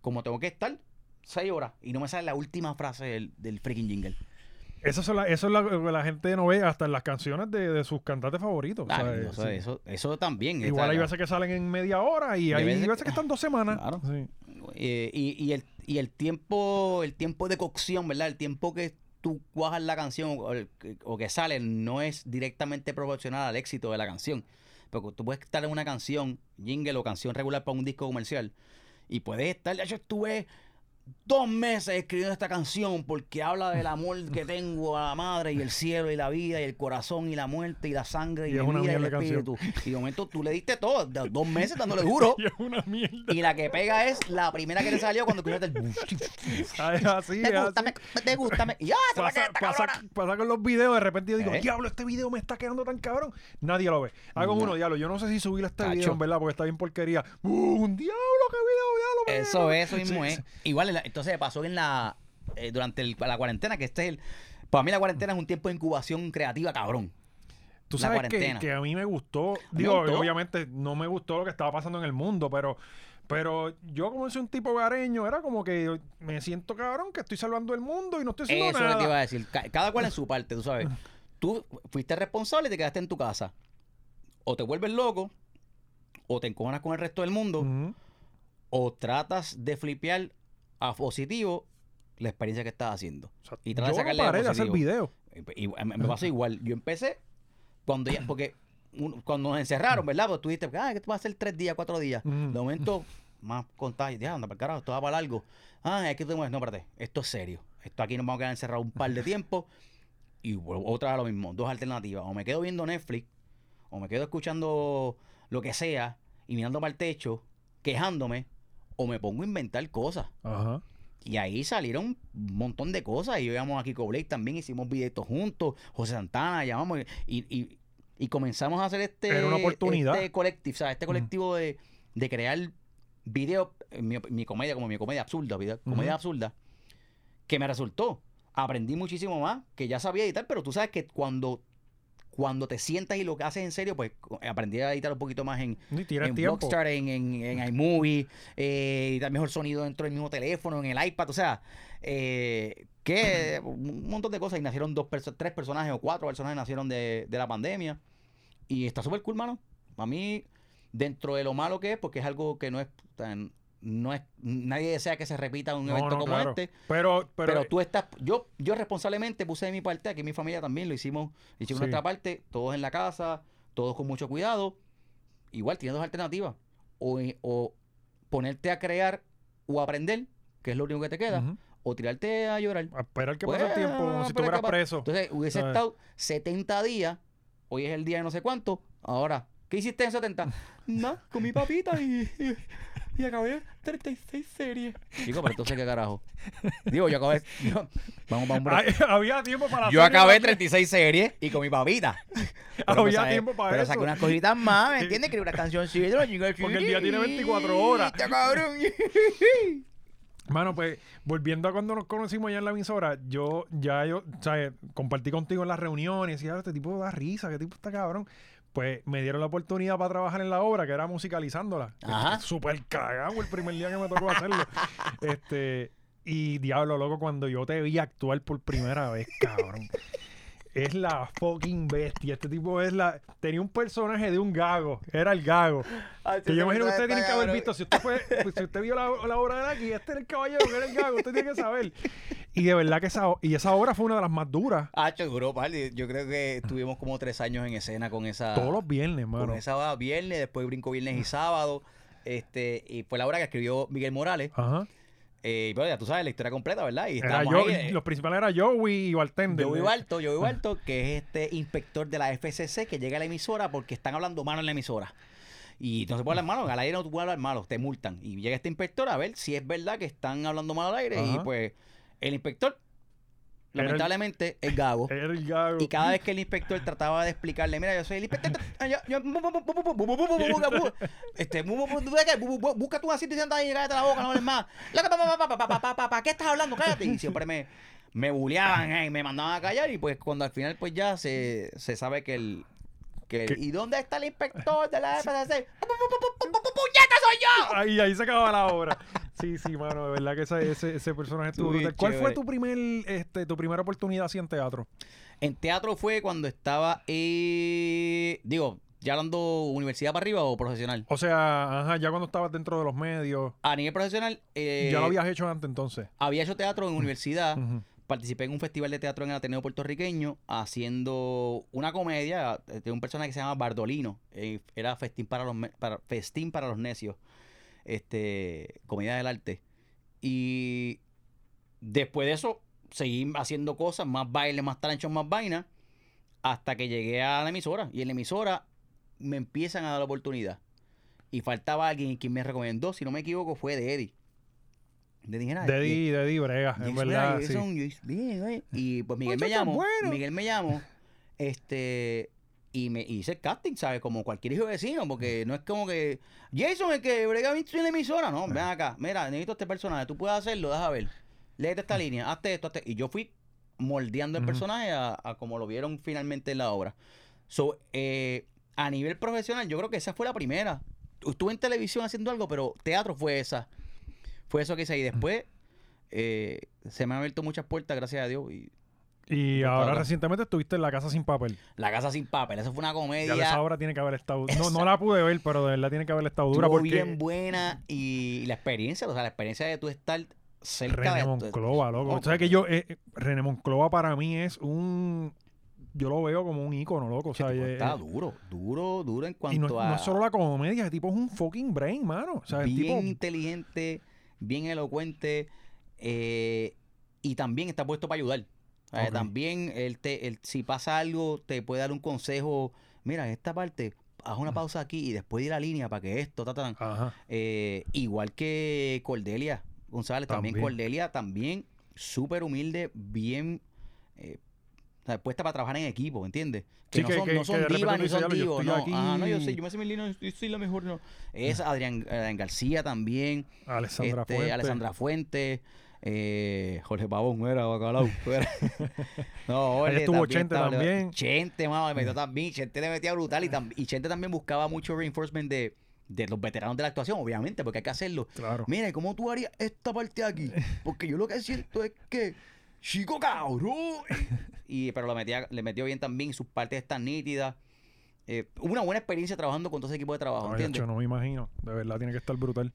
como tengo que estar seis horas y no me sale la última frase del, del freaking jingle. Eso es, la- eso es lo que la gente no ve hasta en las canciones de, de sus cantantes favoritos. Ah, ¿sabes? eso, Sí. eso, eso también. Igual está- hay veces que salen en media hora y Y hay veces veces, que- que están dos semanas. Claro. Sí. Eh, y, y el, y el tiempo el tiempo de cocción, ¿verdad? El tiempo que tú cuajas la canción o, o que sale no es directamente proporcional al éxito de la canción. Porque tú puedes estar en una canción, jingle o canción regular para un disco comercial, y puedes estar, yo estuve dos meses escribiendo esta canción porque habla del amor que tengo a la madre y el cielo y la vida y el corazón y la muerte y la sangre y, Y es una y el canción. espíritu. Y de momento tú le diste todo, dos meses dándole duro. Y es una mierda. Y la que pega es la primera que te salió cuando escuchaste el... Es así, es gusta, así. me, me gusta, me... Pasa, con los videos, de repente yo digo, ¿Eh? diablo, este video me está quedando tan cabrón. Nadie lo ve. Hago No. uno, diablo, yo no sé si subir este Tacho. video, en verdad, porque está bien porquería. ¡Uh, un diablo, qué video, diablo! Eso eso mismo Sí, es. sí. Igual, en la- entonces pasó en la... eh, durante el- la cuarentena, que este es el... Para mí la cuarentena es un tiempo de incubación creativa, cabrón. Tú sabes que, que a mí me gustó, me digo, gustó. obviamente no me gustó lo que estaba pasando en el mundo, pero pero yo como soy un tipo gareño, era como que me siento cabrón que estoy salvando el mundo y no estoy haciendo Eso es lo nada. que te iba a decir. Ca- Cada cual en su parte, tú sabes. Tú fuiste responsable y te quedaste en tu casa. O te vuelves loco, o te encojonas con el resto del mundo, Ujú. o tratas de flipear a positivo la experiencia que estás haciendo. O sea, Y trata de yo no sacarle paré de hacer videos. Y, y me me pasó igual. Yo empecé cuando ya, porque un- cuando nos encerraron, ¿verdad? Pues tú dijiste, ah, que tú vas a hacer tres días, cuatro días. Ujú. De momento, más contagio. Ya, anda para carajo, esto va para largo. Ah, es que tú no, espérate, esto es serio. Esto aquí nos vamos a quedar encerrados un par de tiempo. Y otra vez lo mismo, dos alternativas. O me quedo viendo Netflix, o me quedo escuchando lo que sea y mirando para el techo, quejándome, o me pongo a inventar cosas. Ajá. Y ahí salieron un montón de cosas. Y íbamos a Kiko Blake también, hicimos videitos juntos. José Santana, llamamos. Y, y, y comenzamos a hacer este. Era una oportunidad. Este colectivo, ¿sabes? Este colectivo de, de crear videos, eh, mi, mi comedia, como mi comedia absurda, video- comedia absurda, que me resultó. Aprendí muchísimo más, que ya sabía editar, pero tú sabes que cuando, cuando te sientas y lo que haces en serio, pues aprendí a editar un poquito más en, en. Blockstar, en, en, en iMovie, eh, y dar mejor sonido dentro del mismo teléfono, en el iPad, o sea, eh, que un montón de cosas. Y nacieron dos perso- tres personajes o cuatro personajes nacieron de, de la pandemia. Y está súper cool, mano. A mí, dentro de lo malo que es, porque es algo que no es tan. No es, nadie desea que se repita un No, evento no, como claro. este. Pero, pero, Pero, tú estás, yo, yo responsablemente puse de mi parte, aquí mi familia también lo hicimos, hicimos Sí. nuestra parte, todos en la casa, todos con mucho cuidado. Igual tienes dos alternativas. O, eh, o ponerte a crear o aprender, que es lo único que te queda, o tirarte a llorar. A esperar que Pues, pase el tiempo, como si estuvieras preso. Entonces hubiese estado 70 días, hoy es el día de no sé cuánto, ahora, ¿qué hiciste en 70? no, comí papita y, y, y acabé 36 series. Digo, pero entonces qué carajo. Digo, yo acabé. yo- vamos, vamos, Ay, había tiempo para yo acabé la- 36 series y comí papita. Pero, Había ¿sabes? tiempo para Pero eso. saqué unas cositas más, ¿me entiendes? Escribí una canción Porque el día tiene 24 horas. cabrón. Mano, pues volviendo a cuando nos conocimos allá en la emisora, yo ya yo, ¿sabes? Compartí contigo en las reuniones y decía, este tipo da risa, qué tipo está cabrón. Pues me dieron la oportunidad para trabajar en la obra, que era musicalizándola. Ajá. Súper cagado el primer día que me tocó hacerlo. este, y diablo, loco, cuando yo te vi actuar por primera vez, cabrón. Es la fucking bestia. Este tipo es la. Tenía un personaje de un gago. Era el gago. Que yo imagino que ustedes tienen que haber visto. Si usted fue, pues, si usted vio la, la obra de aquí, este era el caballero que era el gago, usted tiene que saber. Y de verdad que esa, y esa obra fue una de las más duras. Hacho, duró, vale. Yo creo que estuvimos como tres años en escena con esa. Todos los viernes, con mano. esa viernes, después brinco viernes y sábado. Este, y fue la obra que escribió Miguel Morales. Ajá. Eh, pero ya tú sabes la historia completa, ¿verdad? Y Era yo, ahí, eh, los principales era Joey y Bartender. Joey Balto, Joey Balto, que es este inspector de la FCC que llega a la emisora porque están hablando malo en la emisora. Y no se puede hablar malo, al aire no te puedes hablar malo, te multan. Y llega este inspector a ver si es verdad que están hablando mal al aire. Y pues el inspector, era lamentablemente, el, es gago. Era el gago. Y cada vez que el inspector trataba de explicarle, mira, yo soy el inspector, este, busca tu asiento y anda ahí, cállate la boca, no hables más. ¿Qué estás hablando? Cállate. Y siempre me me buleaban, eh, me mandaban a callar y pues cuando al final pues ya se, se sabe que el, que ¿Y dónde está el inspector de la FCC? ¡Puñeta soy yo! Ahí, ahí se acababa la obra. Sí, sí, mano, de verdad que ese, ese, ese personaje estuvo brutal. ¿Cuál fue tu primer, este, tu primera oportunidad así en teatro? En teatro fue cuando estaba, eh, digo, ya hablando universidad para arriba o profesional. O sea, ajá, ya cuando estabas dentro de los medios, A nivel profesional, eh, ya lo habías hecho antes entonces. había hecho teatro en universidad. Participé en un festival de teatro en el Ateneo puertorriqueño haciendo una comedia eh, de un personaje que se llama Bardolino. eh, era festín para los para, festín para los necios. Este, comedia del arte. Y después de eso seguí haciendo cosas, más baile, más talentos, más vaina, hasta que llegué a la emisora. Y en la emisora me empiezan a dar la oportunidad. Y faltaba alguien quien me recomendó, si no me equivoco, fue de Eddie. De Eddie Geray. De Eddie, de Eddie Brega, en verdad. sí. son- y- bien, güey. Y pues Miguel me llamó. bueno. Miguel me llamó. Este. Y me hice el casting, ¿sabes? Como cualquier hijo de vecino, porque no es como que. Jason, el que brega en la emisora. No, ven acá. Mira, necesito este personaje. Tú puedes hacerlo, deja ver. Léete esta línea, hazte esto, hazte. Y yo fui moldeando el personaje a, a como lo vieron finalmente en la obra. So, eh, a nivel profesional, yo creo que esa fue la primera. Estuve en televisión haciendo algo, pero teatro fue esa. Fue eso que hice. Y después eh, se me han abierto muchas puertas, gracias a Dios. Y Y ahora recientemente estuviste en La Casa Sin Papel. La Casa Sin Papel, esa fue una Ya comedia. esa obra tiene que haber estado. No, no la pude ver, pero de verdad tiene que haber estado dura Estuvo porque. bien buena y la experiencia, o sea, la experiencia de tú estar cerca René de... Monclova, loco. O sea que yo, eh, eh, René Monclova para mí es un. Yo lo veo como un ícono, loco. O sea, está eh, duro, duro, duro en y cuanto no, a... no es solo la comedia, el tipo es un fucking brain, mano. O sea, el bien tipo. inteligente, bien elocuente eh, y también está puesto para ayudar. Ok. También él te, él, si pasa algo, te puede dar un consejo. Mira, esta parte, haz una pausa aquí y después de la línea para que esto, ta, ta, ta". Ajá. Eh, igual que Cordelia González, también, También. Cordelia, también súper humilde, bien eh, puesta para trabajar en equipo, ¿entiendes? Que Sí, no son, que- no son divas dices, son "Diablo, yo divos, no. aquí". Ajá, no, yo sé, yo me sé mi línea, yo soy la mejor, no. Es Adrián, Adrián García también, Alessandra este. Alessandra Fuentes, eh, Jorge Pavón, era bacalao. era. no, Jorge estuvo Chente también. Chente, mano, me metió también. Chente le metía brutal y, tam- y Chente también buscaba mucho reinforcement de, de los veteranos de la actuación, obviamente, porque hay que hacerlo. Claro. Mira, ¿y ¿cómo tú harías esta parte aquí? Porque yo lo que siento es que, chico cabrón. Y, pero le, metía, le metió bien también, sus partes están nítidas. Eh, una buena experiencia trabajando con todo ese equipo de trabajo, Ay, ¿entiendes? hecho, no me imagino. De verdad, tiene que estar brutal.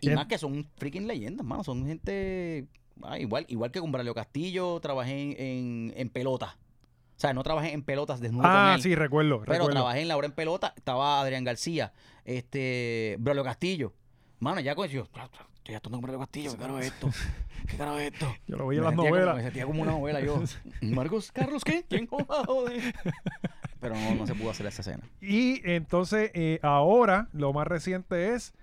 Y En- más que son freaking leyendas, mano. Son gente. ah, igual, igual que con Braulio Castillo, trabajé en, en, en pelota. O sea, no trabajé en pelotas desnudo con Ah, él. sí, recuerdo. Pero recuerdo. trabajé en la hora en pelota. Estaba Adrián García, este, Braulio Castillo. Mano, ya con yo, ya estoy actuando con Braulio Castillo. ¿Qué carajo es esto? ¿Qué carajo es esto? Yo lo veía en las como- novelas. me sentía como una novela yo. Marcos, Carlos, ¿qué? ¿Quién? Joder. Pero no, no se pudo hacer esa escena. Y entonces, eh, ahora, lo más reciente es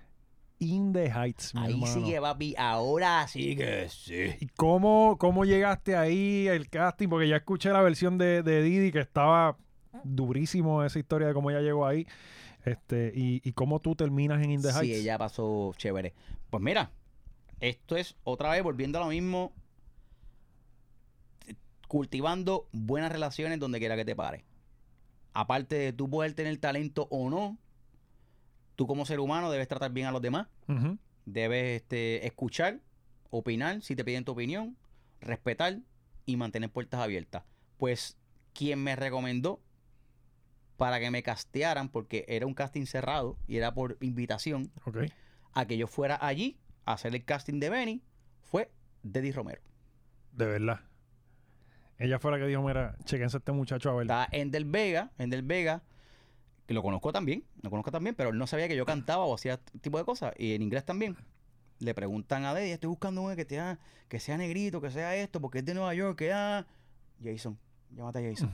In the Heights, mi Ahí hermano. sigue, papi. Ahora sí que sí. ¿Y cómo, cómo llegaste ahí, el casting? Porque ya escuché la versión de, de Didi que estaba durísimo esa historia de cómo ella llegó ahí. Este, y, y cómo tú terminas en In the Sí, Heights. ella pasó chévere. Pues mira, esto es otra vez volviendo a lo mismo, cultivando buenas relaciones donde quiera que te pare. Aparte de tú poder tener talento o no, tú como ser humano debes tratar bien a los demás, debes este, escuchar, opinar, si te piden tu opinión, respetar y mantener puertas abiertas. Pues quien me recomendó para que me castearan, porque era un casting cerrado y era por invitación, Ok. a que yo fuera allí a hacer el casting de Benny fue Deddy Romero. De verdad. Ella fue la que dijo, mira, chequense a este muchacho a ver. Está en Del Vega, en Del Vega, que lo conozco también, lo conozco también, pero él no sabía que yo cantaba o hacía este tipo de cosas, y en inglés también. Le preguntan a Deddy, estoy buscando uno que, sea, que sea negrito, que sea esto, porque es de Nueva York, que ah, Jason, llámate a Jason.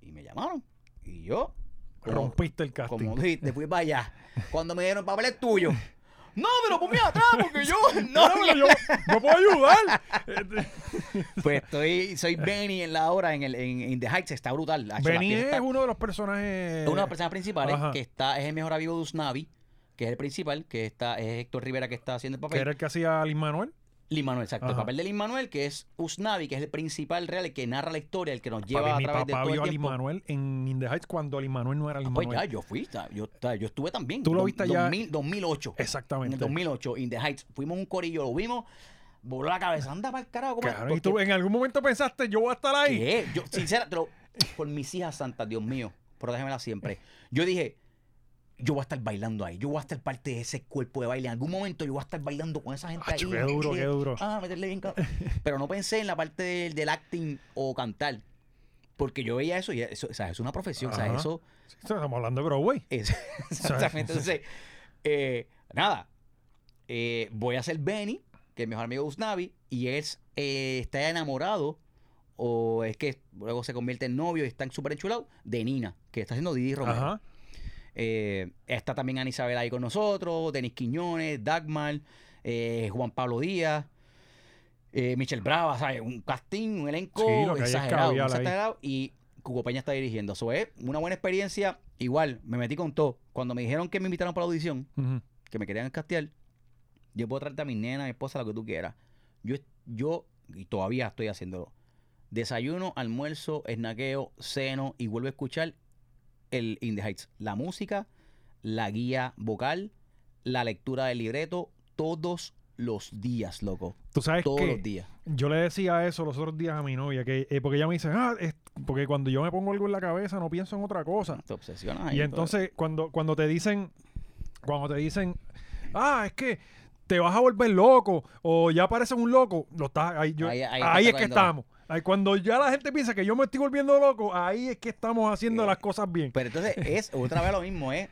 Y me llamaron. Y yo, como- Rompiste el casting. Como dijiste, fui para allá. Cuando me dieron el papel es tuyo. No, pero ponme atrás porque yo. No, No, pero yo, yo puedo ayudar. Pues estoy, soy Benny en la hora, en el en, The Heights, está brutal. Benny es está- uno de los personajes. es una de las personas principales Ajá. que está, es el mejor amigo de Usnavi, que es el principal, que está, es Héctor Rivera que está haciendo el Que papel. era el que hacía a Lin Manuel. Lin Manuel, exacto. El papel de Lin Manuel, que es Usnavi, que es el principal real, el que narra la historia, el que nos lleva Papi, a mi través de papá todo vio el a Lin tiempo. Manuel en In the Heights cuando Lin Manuel no era Lin Pues Manuel. ya, yo fui, yo, yo estuve también. Tú lo viste allá- 2000, 2008. En Exactamente. el 2008, In the Heights. Fuimos un corillo, lo vimos, voló la cabeza, anda para el carajo. ¿cómo es? Claro, y tú Porque- en algún momento pensaste, yo voy a estar ahí. ¿Qué? Yo, sincera, te lo- por mis hijas santas, Dios mío, protégemelas siempre. Yo dije, yo voy a estar bailando ahí, yo voy a estar parte de ese cuerpo de baile. En algún momento yo voy a estar bailando con esa gente Acho, ahí. qué duro, qué duro. Ah, meterle bien. Pero no pensé en la parte del, del acting o cantar. Porque yo veía eso y eso, o sea, es una profesión. O sea, Ajá. eso Sí, Estamos hablando de Broadway. es, exactamente. Entonces, eh, nada. eh, voy a ser Benny, que es mi mejor amigo de Usnavi, y él eh, está enamorado, o es que luego se convierte en novio y están súper enchulados, de Nina, que está haciendo Didi Romero. Ajá. Eh, está también Ana Isabel ahí con nosotros, Denis Quiñones, Dagmar, eh, Juan Pablo Díaz, eh, Michelle Brava, ¿sabes? Un casting, un elenco Sí, exagerado, exagerado, y Cuco Peña está dirigiendo. Eso es una buena experiencia. Igual, me metí con todo. Cuando me dijeron que me invitaron para la audición, que me querían castear, yo puedo traerte a mi nena, a mi esposa, lo que tú quieras. Yo, yo, y todavía estoy haciéndolo. Desayuno, almuerzo, snaqueo, ceno y vuelvo a escuchar el In the Heights. La música, la guía vocal, la lectura del libreto, todos los días, loco. Tú sabes Todos que los días. yo le decía eso los otros días a mi novia, que eh, porque ella me dice, ah, es- porque cuando yo me pongo algo en la cabeza no pienso en otra cosa. Te obsesionas ahí. Y entonces cuando, cuando te dicen, cuando te dicen, ah, es que te vas a volver loco o ya pareces un loco, lo estás ahí. yo- Ahí- ahí, ahí es está que estamos. Ahí cuando ya la gente piensa que yo me estoy volviendo loco, ahí es que estamos haciendo Eh, las cosas bien. Pero entonces es otra vez lo mismo, ¿eh?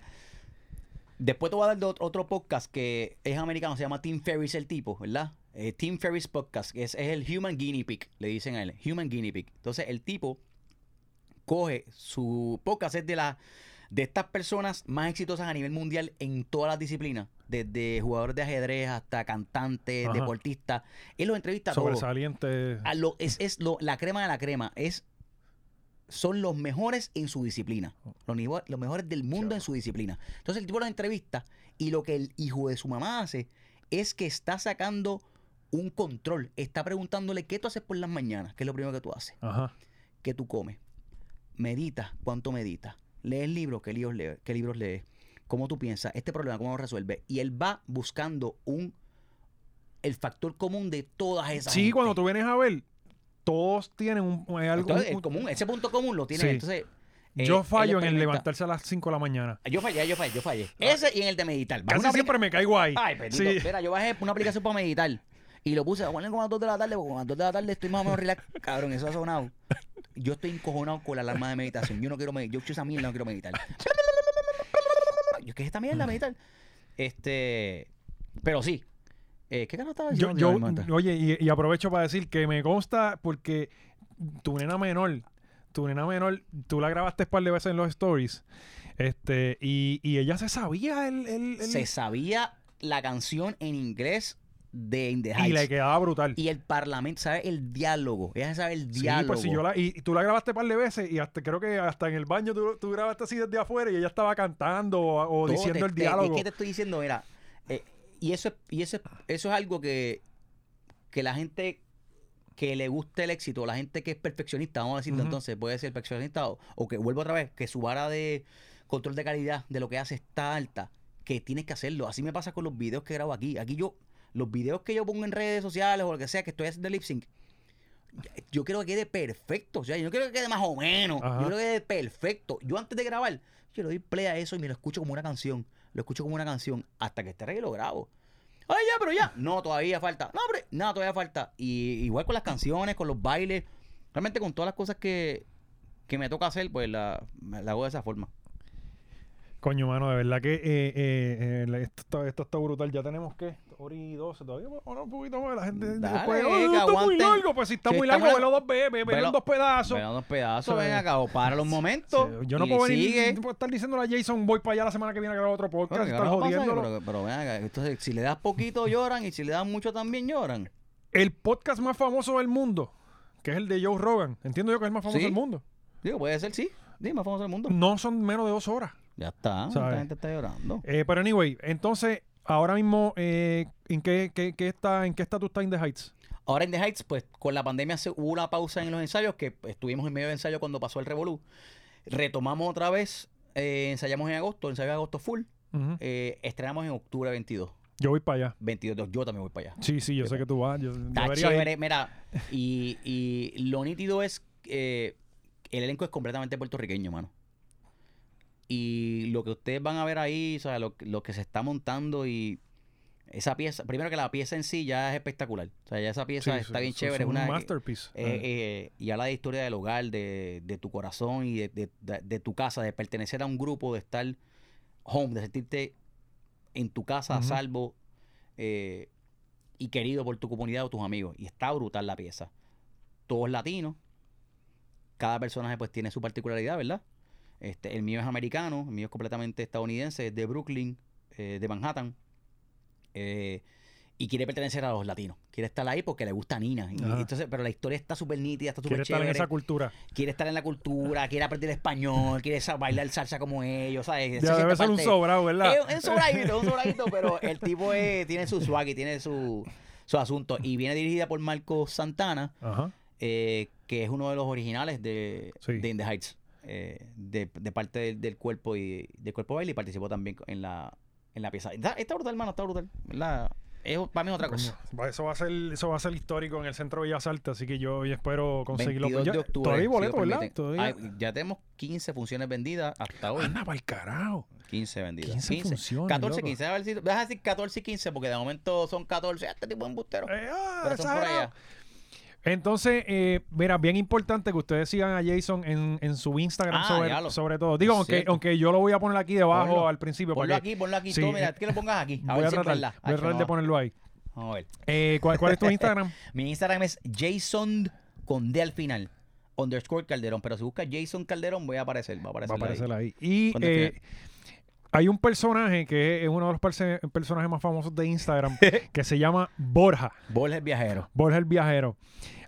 Después te voy a dar de ot- otro podcast que es americano, se llama Tim Ferriss el tipo, ¿verdad? Eh, Tim Ferriss Podcast, que es, es el Human Guinea Pig, le dicen a él, Human Guinea Pig. Entonces el tipo coge su podcast, es de, la, de estas personas más exitosas a nivel mundial en todas las disciplinas, desde jugadores de ajedrez hasta cantantes, Ajá. deportistas. Él los entrevista a todos. Sobresaliente. A lo- es es lo, la crema de la crema. Es, son los mejores en su disciplina. Los, los mejores del mundo en su disciplina. Entonces el tipo los entrevista y lo que el hijo de su mamá hace es que está sacando un control. Está preguntándole qué tú haces por las mañanas, que es lo primero que tú haces. Ajá. ¿Qué tú comes? Meditas, ¿cuánto meditas? ¿Lees libros? ¿Qué libros lees? ¿Qué libros lees? ¿Cómo tú piensas? Este problema, ¿cómo lo resuelves? Y él va buscando un el factor común de todas esas. Sí, gente. cuando tú vienes a ver, todos tienen un, eh, algo. Entonces, un- común, ese punto común lo tiene. Sí. Entonces, eh, yo fallo en el levantarse a las 5 de la mañana. Yo fallé, yo fallé, yo fallé. Ese y en el de meditar. Casi siempre me caigo ahí. Ay, bendito. Sí. Mira, yo bajé una aplicación para meditar. Y lo puse a poner como a las 2 de la tarde, porque a las 2 de la tarde estoy más o menos relax. Cabrón, eso ha sonado. Yo estoy encojonado con la alarma de meditación. Yo no quiero meditar. Yo escucho esa mierda, no quiero meditar. Yo, ¿qué es esta mierda, meditar? Este. Pero sí. Eh, ¿Qué carajo estaba Yo, diciendo? yo- mamá? oye, y, y aprovecho para decir que me consta porque tu nena menor, tu nena menor, tú la grabaste un par de veces en los stories. Este, y, y ella se sabía el, el- el- Se sabía la canción en inglés de In the y le quedaba brutal. Y el parlamento sabe el diálogo. Ella sabe el Sí, diálogo. pues si yo la, y, y tú la grabaste un par de veces y hasta creo que hasta en el baño tú, tú grabaste así desde afuera y ella estaba cantando o, diciendo te- el te- diálogo. Es que te estoy diciendo, mira, eh, y eso es, y eso es, eso es algo que, que la gente que le gusta el éxito, la gente que es perfeccionista, vamos a decirlo entonces, puede ser perfeccionista o, o que vuelvo otra vez, que su vara de control de calidad de lo que hace está alta, que tienes que hacerlo. Así me pasa con los videos que grabo aquí. Aquí yo, los videos que yo pongo en redes sociales o lo que sea, que estoy haciendo lip sync, yo quiero que quede perfecto. O sea, yo no quiero que quede más o menos. Ajá. Yo quiero que quede perfecto. Yo antes de grabar, yo le doy play a eso y me lo escucho como una canción. Lo escucho como una canción hasta que esté ready y lo grabo. Ay, ya, pero ya. No, todavía falta. No, hombre, no, todavía falta. Y igual con las canciones, con los bailes. Realmente con todas las cosas que, que me toca hacer, pues la, la hago de esa forma. Coño, mano, de verdad que eh, eh, eh, esto, está, esto está brutal. Ya tenemos que y 12 todavía. Bueno, un poquito más. La gente Dale, después, "Oh, está muy aguanten". largo. Pues si está Sí, muy largo, velo dos veces, velo Velo- dos pedazos. Vean los pedazos, ven acá, o para los momentos. Sí, yo no y puedo venir sigue. puedo estar diciéndole a Jason, voy para allá la semana que viene a grabar otro podcast, ¿qué estar jodiéndolo. Pero, pero ven acá, entonces, si le das poquito lloran y si le das mucho también lloran. El podcast más famoso del mundo, que es el de Joe Rogan, entiendo yo que es el más famoso Sí. del mundo, Digo, puede ser, sí. Dime, más famoso del mundo. no son menos de dos horas. Ya está, ¿Sabes? gente está llorando. Eh, pero anyway, entonces, ahora mismo, eh, ¿en qué, qué, qué está, en qué estatus está In The Heights? Ahora en The Heights, pues con la pandemia se, hubo una pausa en los ensayos, que estuvimos en medio de ensayo cuando pasó el Revolú. Retomamos otra vez, eh, ensayamos en agosto, ensayo de agosto full. Eh, estrenamos en octubre 22. Yo voy para allá. 22, yo también voy para allá. Sí, sí, yo sé que tú vas. Yo, chévere, mira, y, y lo nítido es que el elenco es completamente puertorriqueño, mano. Y lo que ustedes van a ver ahí, o sea, lo, lo que se está montando y esa pieza, primero que la pieza en sí ya es espectacular. O sea, ya esa pieza Sí, está sí, bien chévere. Es es un una, masterpiece. eh, eh, y habla de historia del hogar, de, de tu corazón y de, de- tu casa, de pertenecer a un grupo, de estar home, de sentirte en tu casa a salvo eh, y querido por tu comunidad o tus amigos. Y está brutal la pieza. Todos latinos. Cada personaje pues tiene su particularidad, ¿verdad? Este, el mío es americano, el mío es completamente estadounidense, es de Brooklyn, eh, de Manhattan. eh, y quiere pertenecer a los latinos. Quiere estar ahí porque le gusta Nina. Y entonces, pero la historia está súper nítida, está súper Quiere estar en chévere. esa cultura. Quiere estar en la cultura, quiere aprender español, quiere bailar salsa como ellos, ¿sabes? Ya debe ser un sobrado, ¿verdad? Es es un sobradito, un sobradito, pero el tipo es- tiene su swag y tiene su, su asunto. Y viene dirigida por Marco Santana, eh, que es uno de los originales de, Sí. de In the Heights, eh, de, de parte del, del cuerpo y del cuerpo baile y participó también en la, en la pieza. Está, está brutal, hermano, está brutal. ¿verdad? Es, para mí es otra cosa. Eso va a ser, eso va a ser histórico en el Centro de Bellas Artes, así que yo hoy espero conseguirlo. 22 Ya- de octubre. Todavía hay si ¿verdad? Todavía. Ay, ya tenemos 15 funciones vendidas hasta hoy. Anda para el carajo. 15 vendidos. 15 funciones, 14, loco. 15. A ver si, vas a decir 14 y 15 porque de momento son 14. Este tipo de embustero. Eh, ah, Pero son por allá. Entonces, eh, mira, bien importante que ustedes sigan a Jason en, en su Instagram Ah, sobre, todo. Digo, aunque, aunque yo lo voy a poner aquí debajo Ponlo. al principio. Ponlo aquí, ponlo aquí. Sí, todo, mira, eh, que lo pongas aquí. A voy ver a tratar, voy a tratar de ponerlo ahí. Vamos a ver. Eh, ¿cuál, cuál es tu Instagram? Mi Instagram es Jason con D al final. Underscore Calderón. Pero si buscas Jason Calderón, voy a aparecer. Va a aparecer. Va a ahí. aparecer ahí. Y el eh, hay un personaje que es uno de los perse- personajes más famosos de Instagram que se llama Borja. Borges Viajero. Borja el Viajero.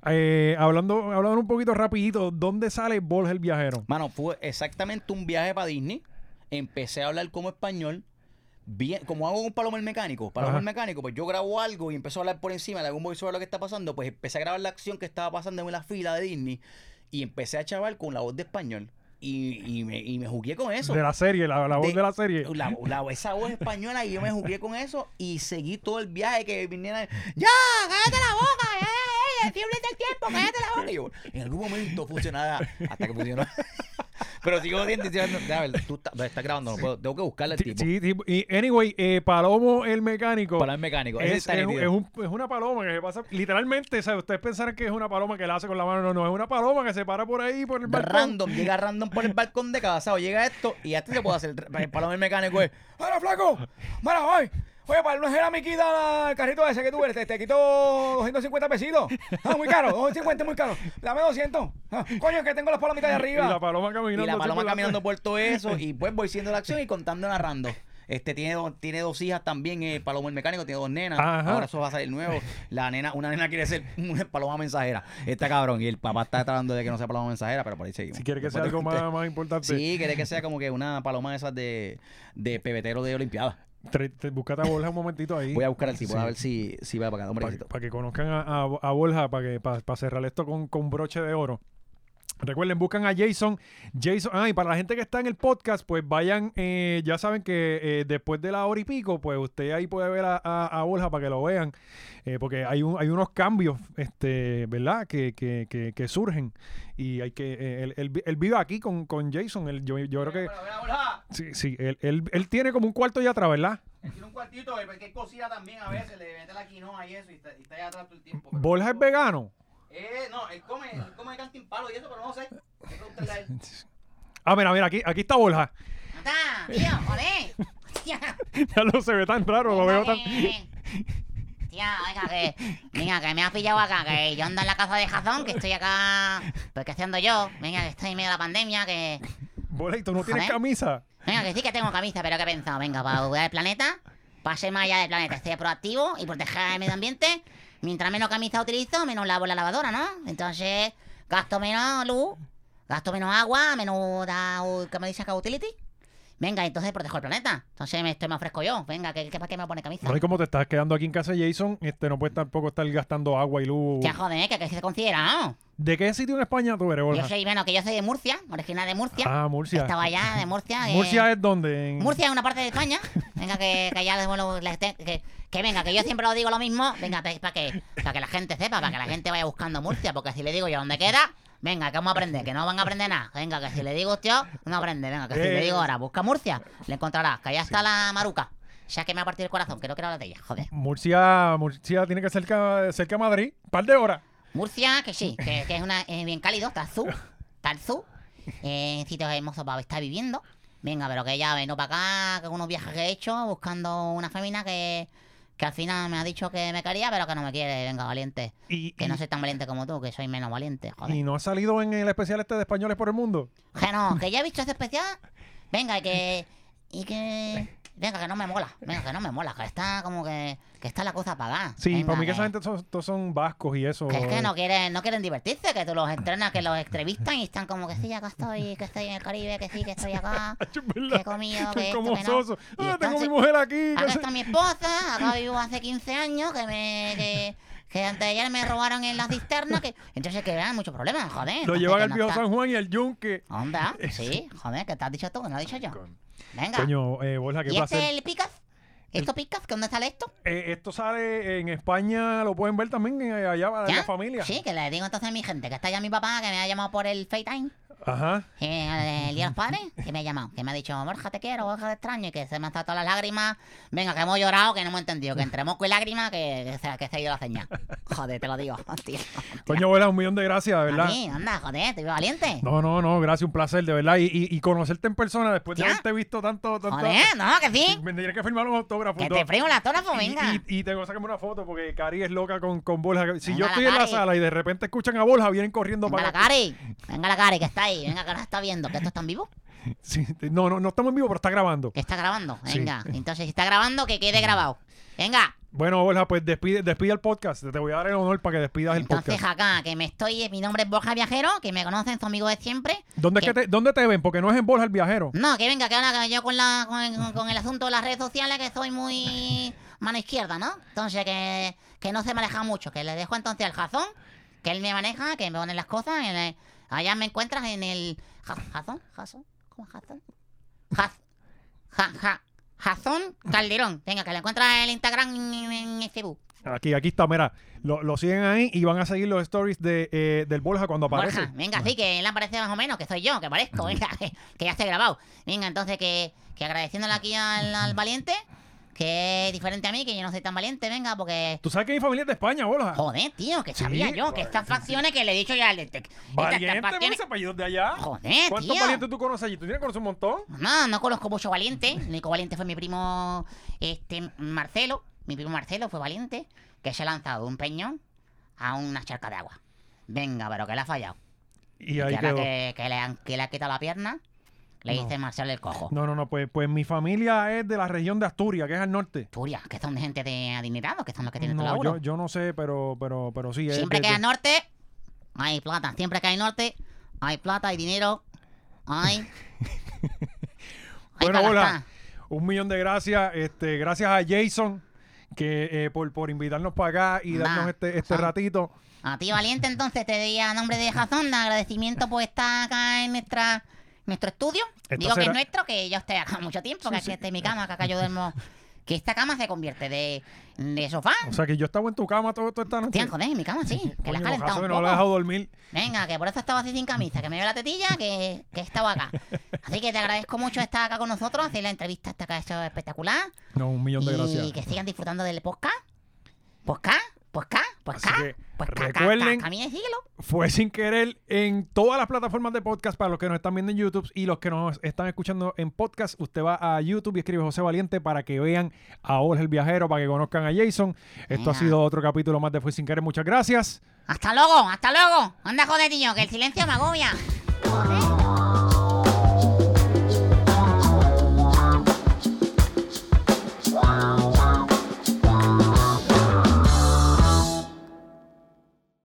Eh, hablando, hablando un poquito rapidito, ¿dónde sale Borja el Viajero? Mano, fue exactamente un viaje para Disney. Empecé a hablar como español. Bien, como hago con Paloma el mecánico, Paloma Ajá. el mecánico, pues yo grabo algo y empezó a hablar por encima de algún voiceover de lo que está pasando, pues empecé a grabar la acción que estaba pasando en la fila de Disney y empecé a chaval con la voz de español y, y me, y me jugué con eso. De la serie, la, la voz De- de la serie. La- la- esa voz española y yo me jugué con eso y seguí todo el viaje que vinieran. ¡Ya! ¡Cállate la boca! ¡El fiebre del tiempo! ¡Cállate la boca! Y yo, en algún momento funcionaba hasta que funcionó. Pero sigo diciendo, diciendo, a ver, tú estás, estás grabando, no puedo, tengo que buscarle al tipo. sí, y anyway, eh, Palomo el mecánico. Para el mecánico. Ese Es, está es un- es un- es una paloma que se pasa literalmente, ¿sabes? Ustedes pensarán que es una paloma que la hace con la mano, no, no, es una paloma que se para por ahí por el balcón. Random, llega random por el balcón de casa o llega esto y este se puede hacer. El paloma del mecánico es. ¡Ahora, flaco! ¡Mira, voy! Oye, para no era mi quita el carrito ese que tú eres, te, te quito 250 pesitos. Ah, muy caro, 250 muy caro. Dame 200. Ah, coño, que tengo las palomitas de Y la arriba. paloma caminando. Y la paloma la- caminando por todo eso. Y pues voy siendo la acción y contando narrando. Este tiene, dos- tiene dos hijas también, eh, Paloma el mecánico, tiene dos nenas. Ajá. Ahora eso va a salir nuevo. La nena, una nena quiere ser una paloma mensajera. Está cabrón. Y el papá está tratando de que no sea paloma mensajera, pero por ahí seguimos. Si quiere que sea algo más, más importante, Sí, quiere que sea como que una paloma de esas de, de pebetero de Olimpiada. Tre- te- búscate a Borja un momentito ahí. Voy a buscar al tipo, Sí. a ver si, si va para acá. Hombre, para que conozcan a, a, a Borja, para que para cerrar esto con, con broche de oro. Recuerden, buscan a Jason. Jason, ah, y para la gente que está en el podcast, pues vayan, eh, ya saben que eh, después de la hora y pico, pues usted ahí puede ver a, a, a Borja para que lo vean, eh, porque hay, un, hay unos cambios, este, ¿verdad? Que, que, que, que surgen y hay que, eh, él, él él vive aquí con, con Jason, él- yo, yo creo que, sí, sí, él, él, él tiene como un cuarto allá atrás, ¿verdad? Tiene un cuartito, porque cocina también a veces, le mete la quinoa y eso, y está, y está allá atrás todo el tiempo. Borja es vegano. Eh, no, él come, él come cantin palo y eso, pero no sé. Que. Ah, mira, mira, aquí, aquí está Borja. ¡Anda, tío, joder! Hostia. Ya no se ve tan raro, lo veo tan... Tía, venga, que, venga, que me has pillado acá, que yo ando en la casa de Jazón, que estoy acá, pues, ¿qué haciendo yo? Venga, que estoy en medio de la pandemia, que... Borja, ¿y tú no tienes camisa? Venga, que sí que tengo camisa, pero ¿qué he pensado? Venga, para cuidar el planeta, para ser más allá del planeta, estoy proactivo y proteger el medio ambiente. Mientras menos camisa utilizo, menos lavo la lavadora, ¿no? Entonces, gasto menos luz, gasto menos agua, menos, ¿qué me dice acá? Utility. Venga, entonces protejo el planeta. Entonces me estoy más fresco yo. Venga, ¿qué, qué, ¿para qué me pone camisa? No, y como te estás quedando aquí en casa Jason, este, no puedes tampoco estar gastando agua y luz. Ya, joder, que, que se considera, ¿no? ¿De qué sitio en España tú eres, Borja? Yo soy, bueno, que yo soy de Murcia, original de Murcia. Ah, Murcia. Estaba allá de Murcia. ¿Murcia es donde? En... Murcia es una parte de España. Venga, que, que les te- que, que venga, que yo siempre lo digo lo mismo. Venga, para que, para que la gente sepa, para que la gente vaya buscando Murcia. Porque si le digo yo dónde queda, venga, que vamos a aprender, que no van a aprender nada. Venga, que si le digo yo, no aprende. Venga, que si le digo ahora, busca Murcia, le encontrarás. Que allá está la maruca. Ya que me ha partido el corazón, que no quiero hablar de ella, joder. Murcia, Murcia tiene que ser cerca, cerca de Madrid. Par de horas. Murcia, que sí, que, que es una es bien cálido, está azul, está azul, eh, sitios hermosos para estar viviendo. Venga, pero que ya vengo para acá, que unos viajes que he hecho buscando una fémina que, que al final me ha dicho que me quería, pero que no me quiere. Venga, valiente. Y, Que y- no soy tan valiente como tú, que soy menos valiente, joder. y no ha salido en el especial este de Españoles por el Mundo. Que no, que ya he visto ese especial. Venga, y que. Y que. Venga, que no me mola. Venga, que no me mola. Que está como que. Que está la cosa apagada. Sí, Venga, para mí que esa gente son, todos son vascos y eso. Que es que no quieren, no quieren divertirse, que tú los entrenas, que los entrevistan y están como que sí, acá estoy, que estoy en el Caribe, que sí, que estoy acá, que he comido, que esto, como que no. sosos. Y Ah, tengo mi mujer aquí. Acá está mi esposa, acá vivo hace 15 años, que me... Que, que antes de ayer me robaron en la cisterna, que... Entonces que vean muchos problemas, joder. Lo llevan al no viejo está- San Juan y al Yunque. Onda, sí, joder, que te has dicho tú, que no he dicho yo. Venga. Coño, eh, Borja, ¿qué ¿Y placer. este el picas? ¿Esto picas? ¿Que dónde sale esto? Eh, esto sale en España, lo pueden ver también eh, allá para la familia. Sí, que le digo entonces a mi gente, que está ya mi papá, que me ha llamado por el FaceTime. Ajá. eh, el Día de los Padres, que me ha llamado, que me ha dicho, Borja, te quiero, Borja, te extraño, y que se me han saltado todas las lágrimas. Venga, que hemos llorado, que no hemos entendido, que entre moco y lágrimas, que, que, se, que se ha ido la señal. Joder, te lo digo, tío. Coño, abuela, un millón de gracias, de verdad. Mí, anda, joder, te valiente. No, no, no, gracias, un placer, de verdad. Y, y, y conocerte en persona después de haberte visto tanto, tanto. Joder, no, que sí. Me tendría que firmar un autógrafo. Que te frego la autógrafo, venga. Y, y tengo que sacarme una foto porque Cari es loca con, con Borja. Si yo estoy en la sala y de repente escuchan a Borja, vienen corriendo Venga para la Cari, venga la Cari, que está ahí, venga que nos está viendo, que esto está en vivo, Sí, no, no, no estamos en vivo, pero está grabando. que está grabando, Sí. venga. Entonces, si está grabando, que quede grabado. Venga, Bueno, Borja, pues despide, despide el podcast. Te voy a dar el honor para que despidas el entonces podcast. acá, que me estoy, mi nombre es Borja Viajero, que me conocen, son amigos de siempre. ¿Dónde, es que te, ¿Dónde te ven? Porque no es en Borja el viajero. No, que venga, que ahora que yo con, la, con, el, con el asunto de las redes sociales que soy muy mano izquierda, ¿no? Entonces que, que no se maneja mucho, que le dejo entonces al Jazón, que él me maneja, que me pone las cosas. en el- allá me encuentras en el... Ja- ¿Jazón? ¿Jazón? ¿Cómo es Jazón? Jaz- Ja, ja, Jazón Calderón. Venga, que le encuentras en el Instagram en, Facebook. Aquí, aquí está, mira. Lo, lo siguen ahí y van a seguir los stories de, eh, del Borja cuando aparece. Borja, venga, sí, que él aparece más o menos, que soy yo, que parezco, venga, que, que ya estoy grabado. Venga, entonces que, que agradeciéndole aquí al, al valiente, que es diferente a mí, que yo no soy tan valiente, venga, porque... Tú sabes que mi familia es de España, Borja. Joder, tío, que Sí, sabía yo, que estas facciones que le he dicho ya al estas- estas Valiente, con facciones- de allá. Joder, ¿Cuántos tío. valientes tú conoces allí? ¿Tú tienes que conocer un montón? No, no conozco mucho valiente. El único valiente fue mi primo este Marcelo. Mi primo Marcelo fue valiente, que se ha lanzado un peñón a una charca de agua. Venga, pero que le ha fallado. Y que ahí ahora quedó. que, que le, han, que le ha quitado la pierna, le dice Marcelo el cojo. No, no, no, pues, pues mi familia es de la región de Asturias, que es al norte. Asturias, que son de gente de adinerados, que son los que tienen todo No, el yo, yo no sé, pero, pero, pero sí. es Siempre de- que de- hay norte, hay plata. Siempre que hay norte, hay plata, hay dinero, hay... hay Bueno, hola. Un millón de gracias. Este, gracias a Jason que eh, por, por invitarnos para acá y darnos este, este ratito. A ti, Valiente, entonces te doy a nombre de Jazón de agradecimiento por estar acá en nuestra nuestro estudio. Digo que es nuestro, que yo estoy acá mucho tiempo, que aquí esté mi cama, que acá yo duermo. Que esta cama se convierte de, de sofá. O sea que yo estaba en tu cama todo, toda esta noche. Tía, joder, en mi cama sí, que la has calentado que no la he dejado dormir. Venga, que por eso estaba así sin camisa, que me veo la tetilla, que, que he estado acá. Así que te agradezco mucho estar acá con nosotros, hacer la entrevista esta que ha hecho espectacular. No, un millón de Y gracias. que sigan disfrutando del podcast. Podcast, podcast, Así podcast. que Podcast, recuerden- camine y síguelo. Fue sin querer en todas las plataformas de podcast para los que nos están viendo en YouTube y los que nos están escuchando en podcast. Usted va a YouTube y escribe José Valiente para que vean a Jorge el Viajero, para que conozcan a Jason. Esto ha sido otro capítulo más de Fue sin querer. Muchas gracias. Hasta luego, hasta luego. Anda, joder, niño, que el silencio me agobia.